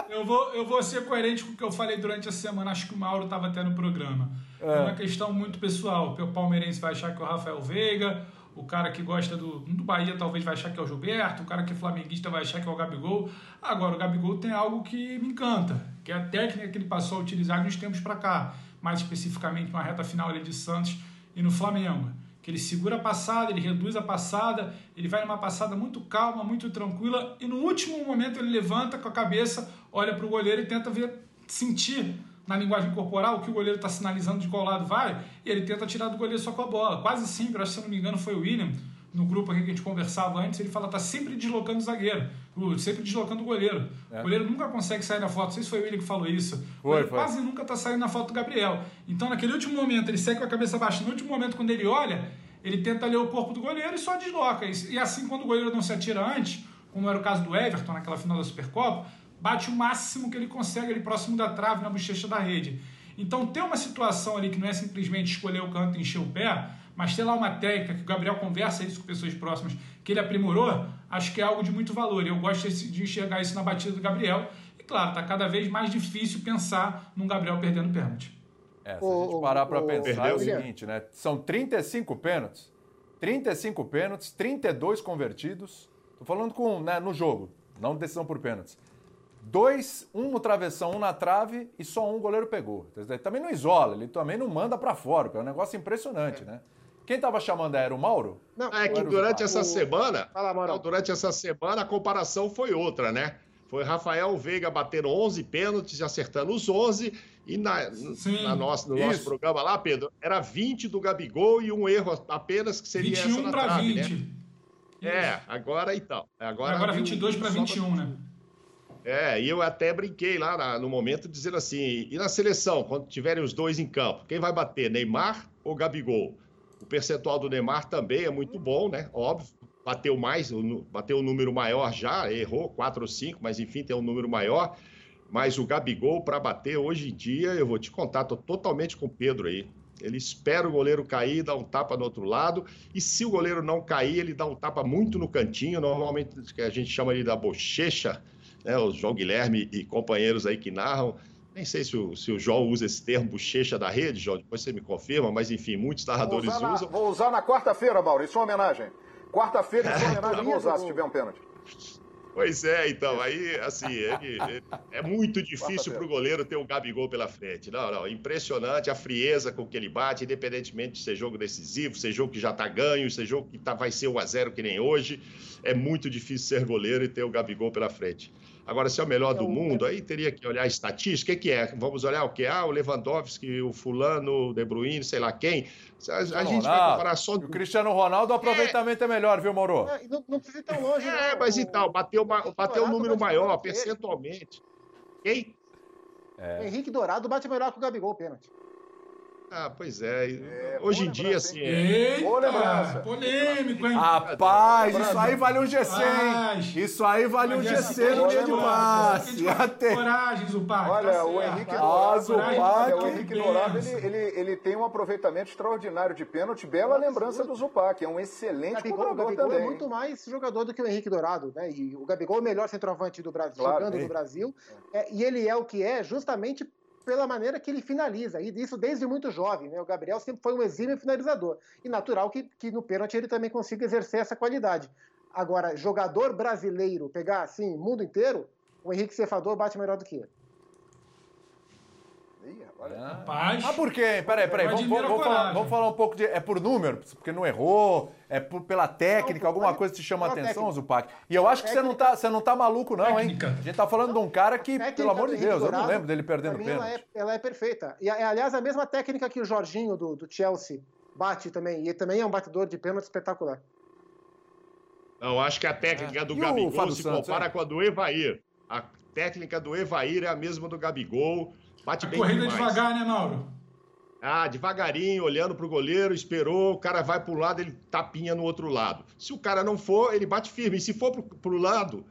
eu, vou, eu vou ser coerente com o que eu falei durante a semana, acho que o Mauro estava até no programa. É. é uma questão muito pessoal. O palmeirense vai achar que é o Rafael Veiga, o cara que gosta do, do Bahia talvez vai achar que é o Gilberto, o cara que é flamenguista vai achar que é o Gabigol. Agora, o Gabigol tem algo que me encanta, que é a técnica que ele passou a utilizar nos tempos para cá, mais especificamente na reta final ali de Santos e no Flamengo que ele segura a passada, ele reduz a passada, ele vai numa passada muito calma, muito tranquila, e no último momento ele levanta com a cabeça, olha para o goleiro e tenta ver, sentir na linguagem corporal o que o goleiro está sinalizando de qual lado vai, e ele tenta tirar do goleiro só com a bola. Quase sempre, acho que se não me engano foi o William, no grupo aqui que a gente conversava antes, ele fala tá sempre deslocando o zagueiro, sempre deslocando o goleiro. É. O goleiro nunca consegue sair na foto. Não sei se foi o William que falou isso. Foi, foi. Quase nunca tá saindo na foto do Gabriel. Então, naquele último momento, ele segue com a cabeça baixa. No último momento, quando ele olha, ele tenta ler o corpo do goleiro e só desloca. E assim, quando o goleiro não se atira antes, como era o caso do Everton naquela final da Supercopa, bate o máximo que ele consegue ali próximo da trave, na bochecha da rede. Então, ter uma situação ali que não é simplesmente escolher o canto e encher o pé, mas ter lá uma técnica que o Gabriel conversa isso com pessoas próximas, que ele aprimorou, acho que é algo de muito valor. Eu gosto de enxergar isso na batida do Gabriel. E claro, está cada vez mais difícil pensar num Gabriel perdendo pênalti. É, se a gente parar para pensar é o seguinte, né? São 35 pênaltis, 35 pênaltis, 32 convertidos. Tô falando com, né, no jogo, não decisão por pênaltis. Dois, um no travessão, um na trave e só um goleiro pegou. Também não isola, ele também não manda para fora, é um negócio impressionante, é. né? Quem tava chamando era o Mauro? Não, é que durante essa o... semana. Fala, Mauro. Durante essa semana a comparação foi outra, né? Foi Rafael Veiga batendo 11 pênaltis e acertando os 11. E na, na nossa, no nosso programa lá, Pedro, era 20 do Gabigol e um erro apenas que seria 21 essa na trave, 20. né? É, agora então. Agora, agora 22 para 21, né? É, e eu até brinquei lá na, no momento dizendo assim: e na seleção, quando tiverem os dois em campo, quem vai bater, Neymar ou Gabigol? O percentual do Neymar também é muito bom, né? Óbvio, bateu mais, bateu um número maior já, errou 4 ou 5, mas enfim, tem um número maior. Mas o Gabigol, para bater hoje em dia, eu vou te contar, tô totalmente com o Pedro aí. Ele espera o goleiro cair, dá um tapa no outro lado. E se o goleiro não cair, ele dá um tapa muito no cantinho. Normalmente a gente chama ele da bochecha, né? O João Guilherme e companheiros aí que narram. Nem sei se o, se o João usa esse termo bochecha da rede, João, depois você me confirma, mas enfim, muitos narradores vou usam. Na, vou usar na quarta-feira, Mauro, isso é uma homenagem. Quarta-feira, isso é uma homenagem, vou usar se tiver um pênalti. Pois é, então, aí, assim, ele, ele, é muito difícil para o goleiro ter o Gabigol pela frente. Não, não, impressionante a frieza com que ele bate, independentemente de ser jogo decisivo, ser jogo que já está ganho, ser jogo que tá, vai ser 1 a 0 que nem hoje. É muito difícil ser goleiro e ter o Gabigol pela frente. Agora, se é o melhor do mundo, aí teria que olhar a estatística. O que, é? Vamos olhar o que? Ah, o Lewandowski, o fulano, o De Bruyne, sei lá quem. A, a gente vai comparar só... O Cristiano Ronaldo, o aproveitamento é, é melhor, viu, Mauro? É, não, não, precisa ir tão longe, É, não. mas e tal, bateu, bateu um número maior, percentualmente. Quem? É. Henrique Dourado bate melhor que o Gabigol, pênalti. Ah, pois é. é Hoje em dia, assim. É... Eita, polêmico, hein? Rapaz, isso aí vale um GC, hein? Isso aí vale um GC no dia de passe. Coragem, Zupac. Olha, tá o Henrique Dourado, ah, o Henrique Dourado ele, ele, ele tem um aproveitamento extraordinário de pênalti. Bela lembrança do Zupac. É um excelente Gabigol, cobrador o Gabigol também. é muito mais jogador do que o Henrique Dourado, né? E o Gabigol é o melhor centroavante do Brasil, claro, jogando no Brasil. É, e ele é o que é justamente pela maneira que ele finaliza, e isso desde muito jovem. Né? O Gabriel sempre foi um exímio finalizador. E natural que, que no pênalti ele também consiga exercer essa qualidade. Agora, jogador brasileiro, pegar assim, mundo inteiro, o Henrique Cefador bate melhor do que ele. Rapaz. Ah, por quê? Peraí, peraí. Vamos, vamos, vamos, falar, vamos, falar, um pouco de. É por número? Porque não errou? É por, pela técnica? Não, alguma coisa te chama a atenção, Zupac? E eu acho que você não, tá, você não tá maluco, não, técnica. hein? A gente tá falando não, de um cara que, pelo amor de Deus, Dourado, eu não lembro dele perdendo pênalti. Ela, é, ela é perfeita. E, é, aliás, a mesma técnica que o Jorginho do, do Chelsea bate também. E também é um batedor de pênalti espetacular. Eu acho que a técnica é. do e Gabigol se Santos, compara é? com a do Evair. A técnica do Evair é a mesma do Gabigol. Bate a bem corrida demais. devagar, né, Mauro? Ah, devagarinho, olhando pro goleiro, esperou, o cara vai pro lado, ele tapinha no outro lado. Se o cara não for, ele bate firme. E se for pro, pro lado,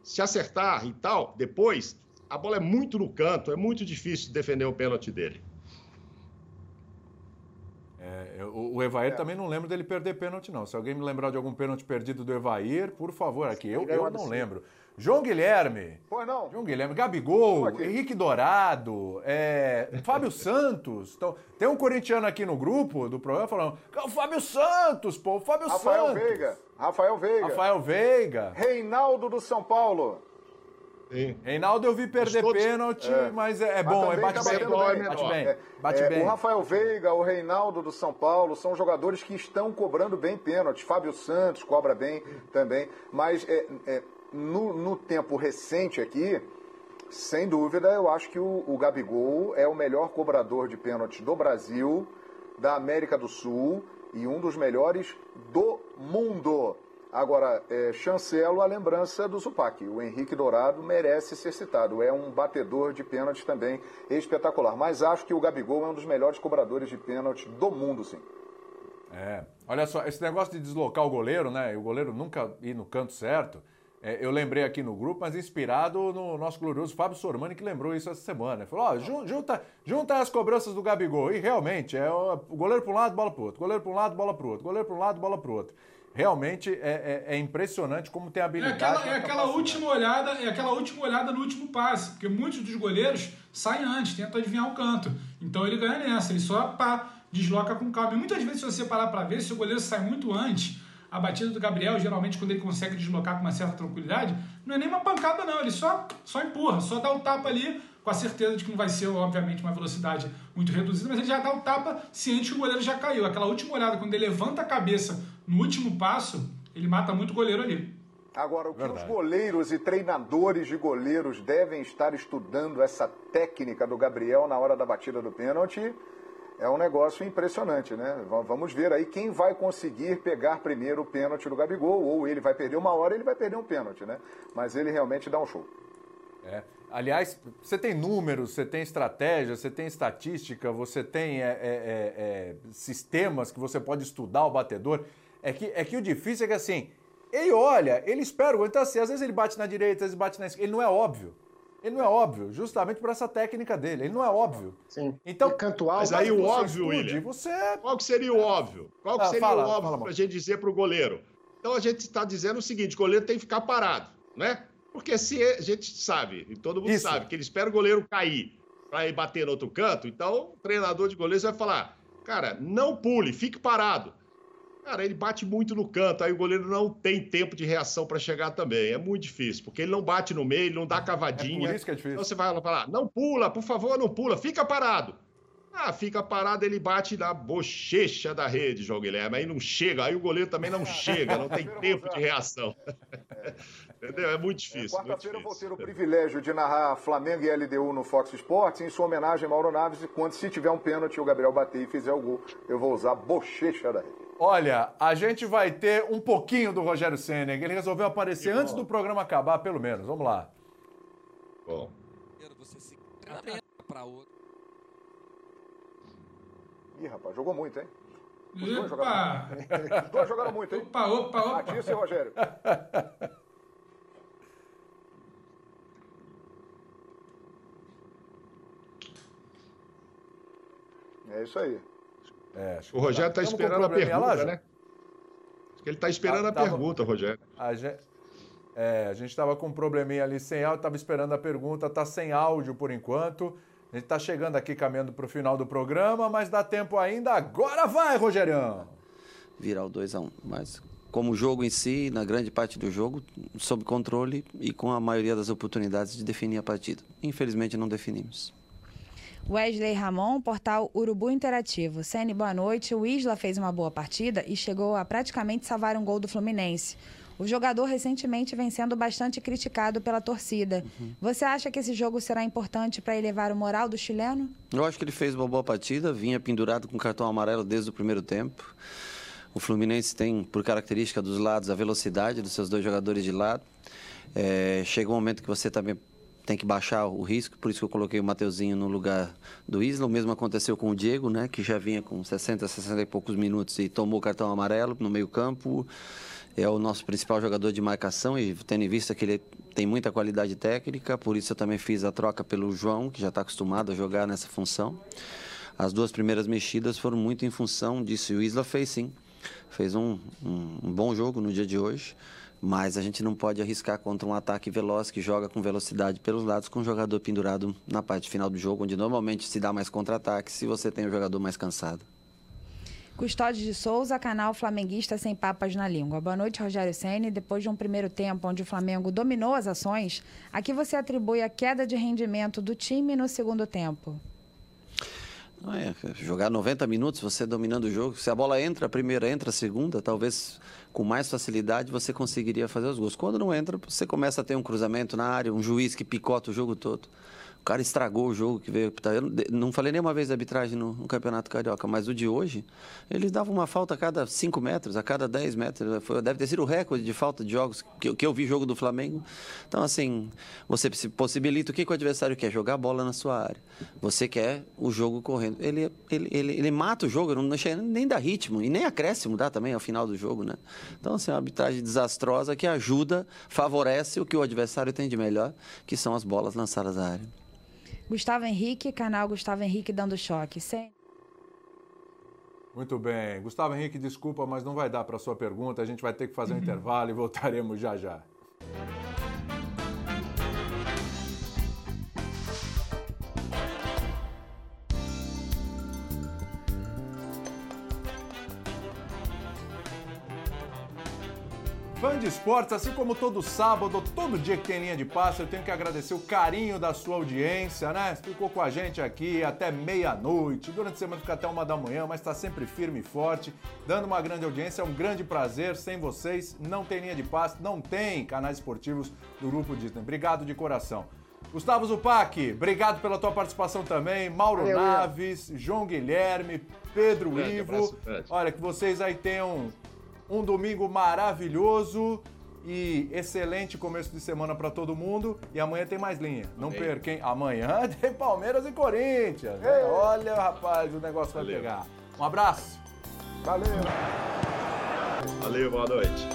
se acertar e tal, depois, a bola é muito no canto, é muito difícil defender o pênalti dele. É, o, o Evair é. também não lembro dele perder pênalti, não. Se alguém me lembrar de algum pênalti perdido do Evair, por favor, aqui. Eu, eu não lembro. João Guilherme. Pois não. João Guilherme, Gabigol, Henrique Dourado, é, Fábio Santos. Então, tem um corintiano aqui no grupo do programa falando: o Fábio Santos, pô, o Fábio Rafael Santos. Veiga. Rafael Veiga. Rafael Veiga. Reinaldo do São Paulo. Sim. Reinaldo eu vi perder todos, pênalti, é, mas é, é bom, é bate, tá bem, bem, bate bem. É, bate é, bem. O Rafael Veiga, o Reinaldo do São Paulo são jogadores que estão cobrando bem pênalti. Fábio Santos cobra bem também. Mas é, é no, no, tempo recente aqui, sem dúvida, eu acho que o, o Gabigol é o melhor cobrador de pênaltis do Brasil, da América do Sul e um dos melhores do mundo. Agora, é, chancelo a lembrança do Zupac. O Henrique Dourado merece ser citado. É um batedor de pênaltis também espetacular. Mas acho que o Gabigol é um dos melhores cobradores de pênaltis do mundo, sim. É. Olha só, esse negócio de deslocar o goleiro, né? E o goleiro nunca ir no canto certo. É, eu lembrei aqui no grupo, mas inspirado no nosso glorioso Fábio Sormani, que lembrou isso essa semana. Ele falou: ó, junta, junta as cobranças do Gabigol. E realmente, é o goleiro para um lado, bola para outro. Goleiro para um lado, bola para outro. Goleiro para um lado, bola para outro. Realmente é, é, é, impressionante como tem habilidade. É aquela, é aquela última olhada, é aquela última olhada no último passe, porque muitos dos goleiros saem antes, tentam adivinhar o canto. Então ele ganha nessa, ele só pá, desloca com calma. E muitas vezes, se você parar para ver, se o goleiro sai muito antes, a batida do Gabriel, geralmente, quando ele consegue deslocar com uma certa tranquilidade, não é nem uma pancada, não. Ele só, só empurra, só dá o tapa ali com a certeza de que não vai ser, obviamente, uma velocidade muito reduzida, mas ele já dá o tapa ciente que o goleiro já caiu. Aquela última olhada, quando ele levanta a cabeça no último passo, ele mata muito o goleiro ali. Agora, o que Verdade. os goleiros e treinadores de goleiros devem estar estudando essa técnica do Gabriel na hora da batida do pênalti é um negócio impressionante, né? Vamos ver aí quem vai conseguir pegar primeiro o pênalti do Gabigol, ou ele vai perder uma hora, ele vai perder um pênalti, né? Mas ele realmente dá um show. É. Aliás, você tem números, você tem estratégia, você tem estatística, você tem é, é, é, é, sistemas que você pode estudar o batedor. É que, é que o difícil é que assim, ele olha, ele espera o gol. Então, assim, às vezes ele bate na direita, às vezes bate na esquerda. Ele não é óbvio. Ele não é óbvio, justamente por essa técnica dele. Ele não é óbvio. Sim. Então, canto alto. Mas aí o óbvio, estude, William, você... Qual que seria o óbvio? Qual que ah, seria fala, o óbvio para a gente dizer para o goleiro? Então a gente está dizendo o seguinte: o goleiro tem que ficar parado, né? Porque se a gente sabe, e todo mundo Isso. sabe, que ele espera o goleiro cair para ir bater no outro canto, então o treinador de goleiros vai falar: cara, não pule, fique parado. Cara, ele bate muito no canto, aí o goleiro não tem tempo de reação para chegar também. É muito difícil, porque ele não bate no meio, ele não dá cavadinha. É por isso que é difícil. Então você vai falar: não pula, por favor, não pula, fica parado. Ah, fica parado, ele bate na bochecha da rede, João Guilherme. Aí não chega, aí o goleiro também não chega, não tem tempo de reação. Entendeu? É muito difícil. É, Quarta-feira eu vou ter o privilégio de narrar Flamengo e LDU no Fox Sports, em sua homenagem a Mauro Naves, e quando se tiver um pênalti o Gabriel bater e fizer o gol, eu vou usar a bochecha da rede. Olha, a gente vai ter um pouquinho do Rogério Seneg. Ele resolveu aparecer antes do programa acabar, pelo menos. Vamos lá. Bom. Você se para outro. Ih, rapaz, jogou muito, hein? Os dois jogaram, Os dois jogaram muito, hein? Opa, opa, opa. Matisse e Rogério. É isso aí. É, o Rogério está esperando a pergunta, lá, né? Acho que ele está esperando ah, a tava... pergunta, Rogério. A gente... É, a gente estava com um probleminha ali sem áudio, estava esperando a pergunta, está sem áudio por enquanto. A gente está chegando aqui caminhando para o final do programa, mas dá tempo ainda. Agora vai, Rogerião! Virar o 2x1. Um. Mas como o jogo em si, na grande parte do jogo, sob controle e com a maioria das oportunidades de definir a partida. Infelizmente não definimos. Wesley Ramon, portal Urubu Interativo. Sene, boa noite. O Isla fez uma boa partida e chegou a praticamente salvar um gol do Fluminense. O jogador recentemente vem sendo bastante criticado pela torcida. Uhum. Você acha que esse jogo será importante para elevar o moral do chileno? Eu acho que ele fez uma boa partida, vinha pendurado com cartão amarelo desde o primeiro tempo. O Fluminense tem, por característica dos lados, a velocidade dos seus dois jogadores de lado. É, chega um momento que você também tem que baixar o risco, por isso que eu coloquei o Mateuzinho no lugar do Isla. O mesmo aconteceu com o Diego, né, que já vinha com 60, 60 e poucos minutos e tomou cartão amarelo no meio-campo. É o nosso principal jogador de marcação e tendo em vista que ele tem muita qualidade técnica, por isso eu também fiz a troca pelo João, que já está acostumado a jogar nessa função. As duas primeiras mexidas foram muito em função disso. E o Isla fez sim, fez um, um, um bom jogo no dia de hoje. Mas a gente não pode arriscar contra um ataque veloz que joga com velocidade pelos lados com o jogador pendurado na parte final do jogo, onde normalmente se dá mais contra-ataque se você tem o jogador mais cansado. Custódio de Souza, canal Flamenguista Sem Papas na Língua. Boa noite, Rogério Senni. Depois de um primeiro tempo onde o Flamengo dominou as ações, a que você atribui a queda de rendimento do time no segundo tempo? É, jogar 90 minutos, você dominando o jogo. Se a bola entra, a primeira entra, a segunda, talvez com mais facilidade você conseguiria fazer os gols. Quando não entra, você começa a ter um cruzamento na área, um juiz que picota o jogo todo cara estragou o jogo que veio. Eu não falei nenhuma vez da arbitragem no, no, Campeonato Carioca, mas o de hoje, eles davam uma falta a cada 5 metros, a cada 10 metros. Foi, deve ter sido o recorde de falta de jogos que, que eu vi jogo do Flamengo. Então, assim, você possibilita o que, que o adversário quer? Jogar a bola na sua área. Você quer o jogo correndo. Ele, ele, ele, ele mata o jogo, não nem dá ritmo, e nem acréscimo dá também ao final do jogo, né? Então, assim, é uma arbitragem desastrosa que ajuda, favorece o que o adversário tem de melhor, que são as bolas lançadas à área. Gustavo Henrique, canal Gustavo Henrique dando choque. Sem... Muito bem. Gustavo Henrique, desculpa, mas não vai dar para sua pergunta. A gente vai ter que fazer um intervalo e voltaremos já já. Fã de esportes, assim como todo sábado, todo dia que tem linha de passe, eu tenho que agradecer o carinho da sua audiência, né? Ficou com a gente aqui até meia-noite, durante a semana fica até uma da manhã, mas está sempre firme e forte, dando uma grande audiência, é um grande prazer. Sem vocês, não tem linha de passe, não tem canais esportivos do Grupo Disney. Obrigado de coração. Gustavo Zupac, obrigado pela tua participação também. Mauro Valeu, Naves, João Guilherme, Pedro Grande Ivo. abraço. Olha, que vocês aí tenham um domingo maravilhoso e excelente começo de semana para todo mundo. E amanhã tem mais linha. Não Amém. perca, hein? Amanhã tem Palmeiras e Corinthians. né? Olha, rapaz, o negócio vai Valeu. pegar. Um abraço. Valeu. Valeu, boa noite.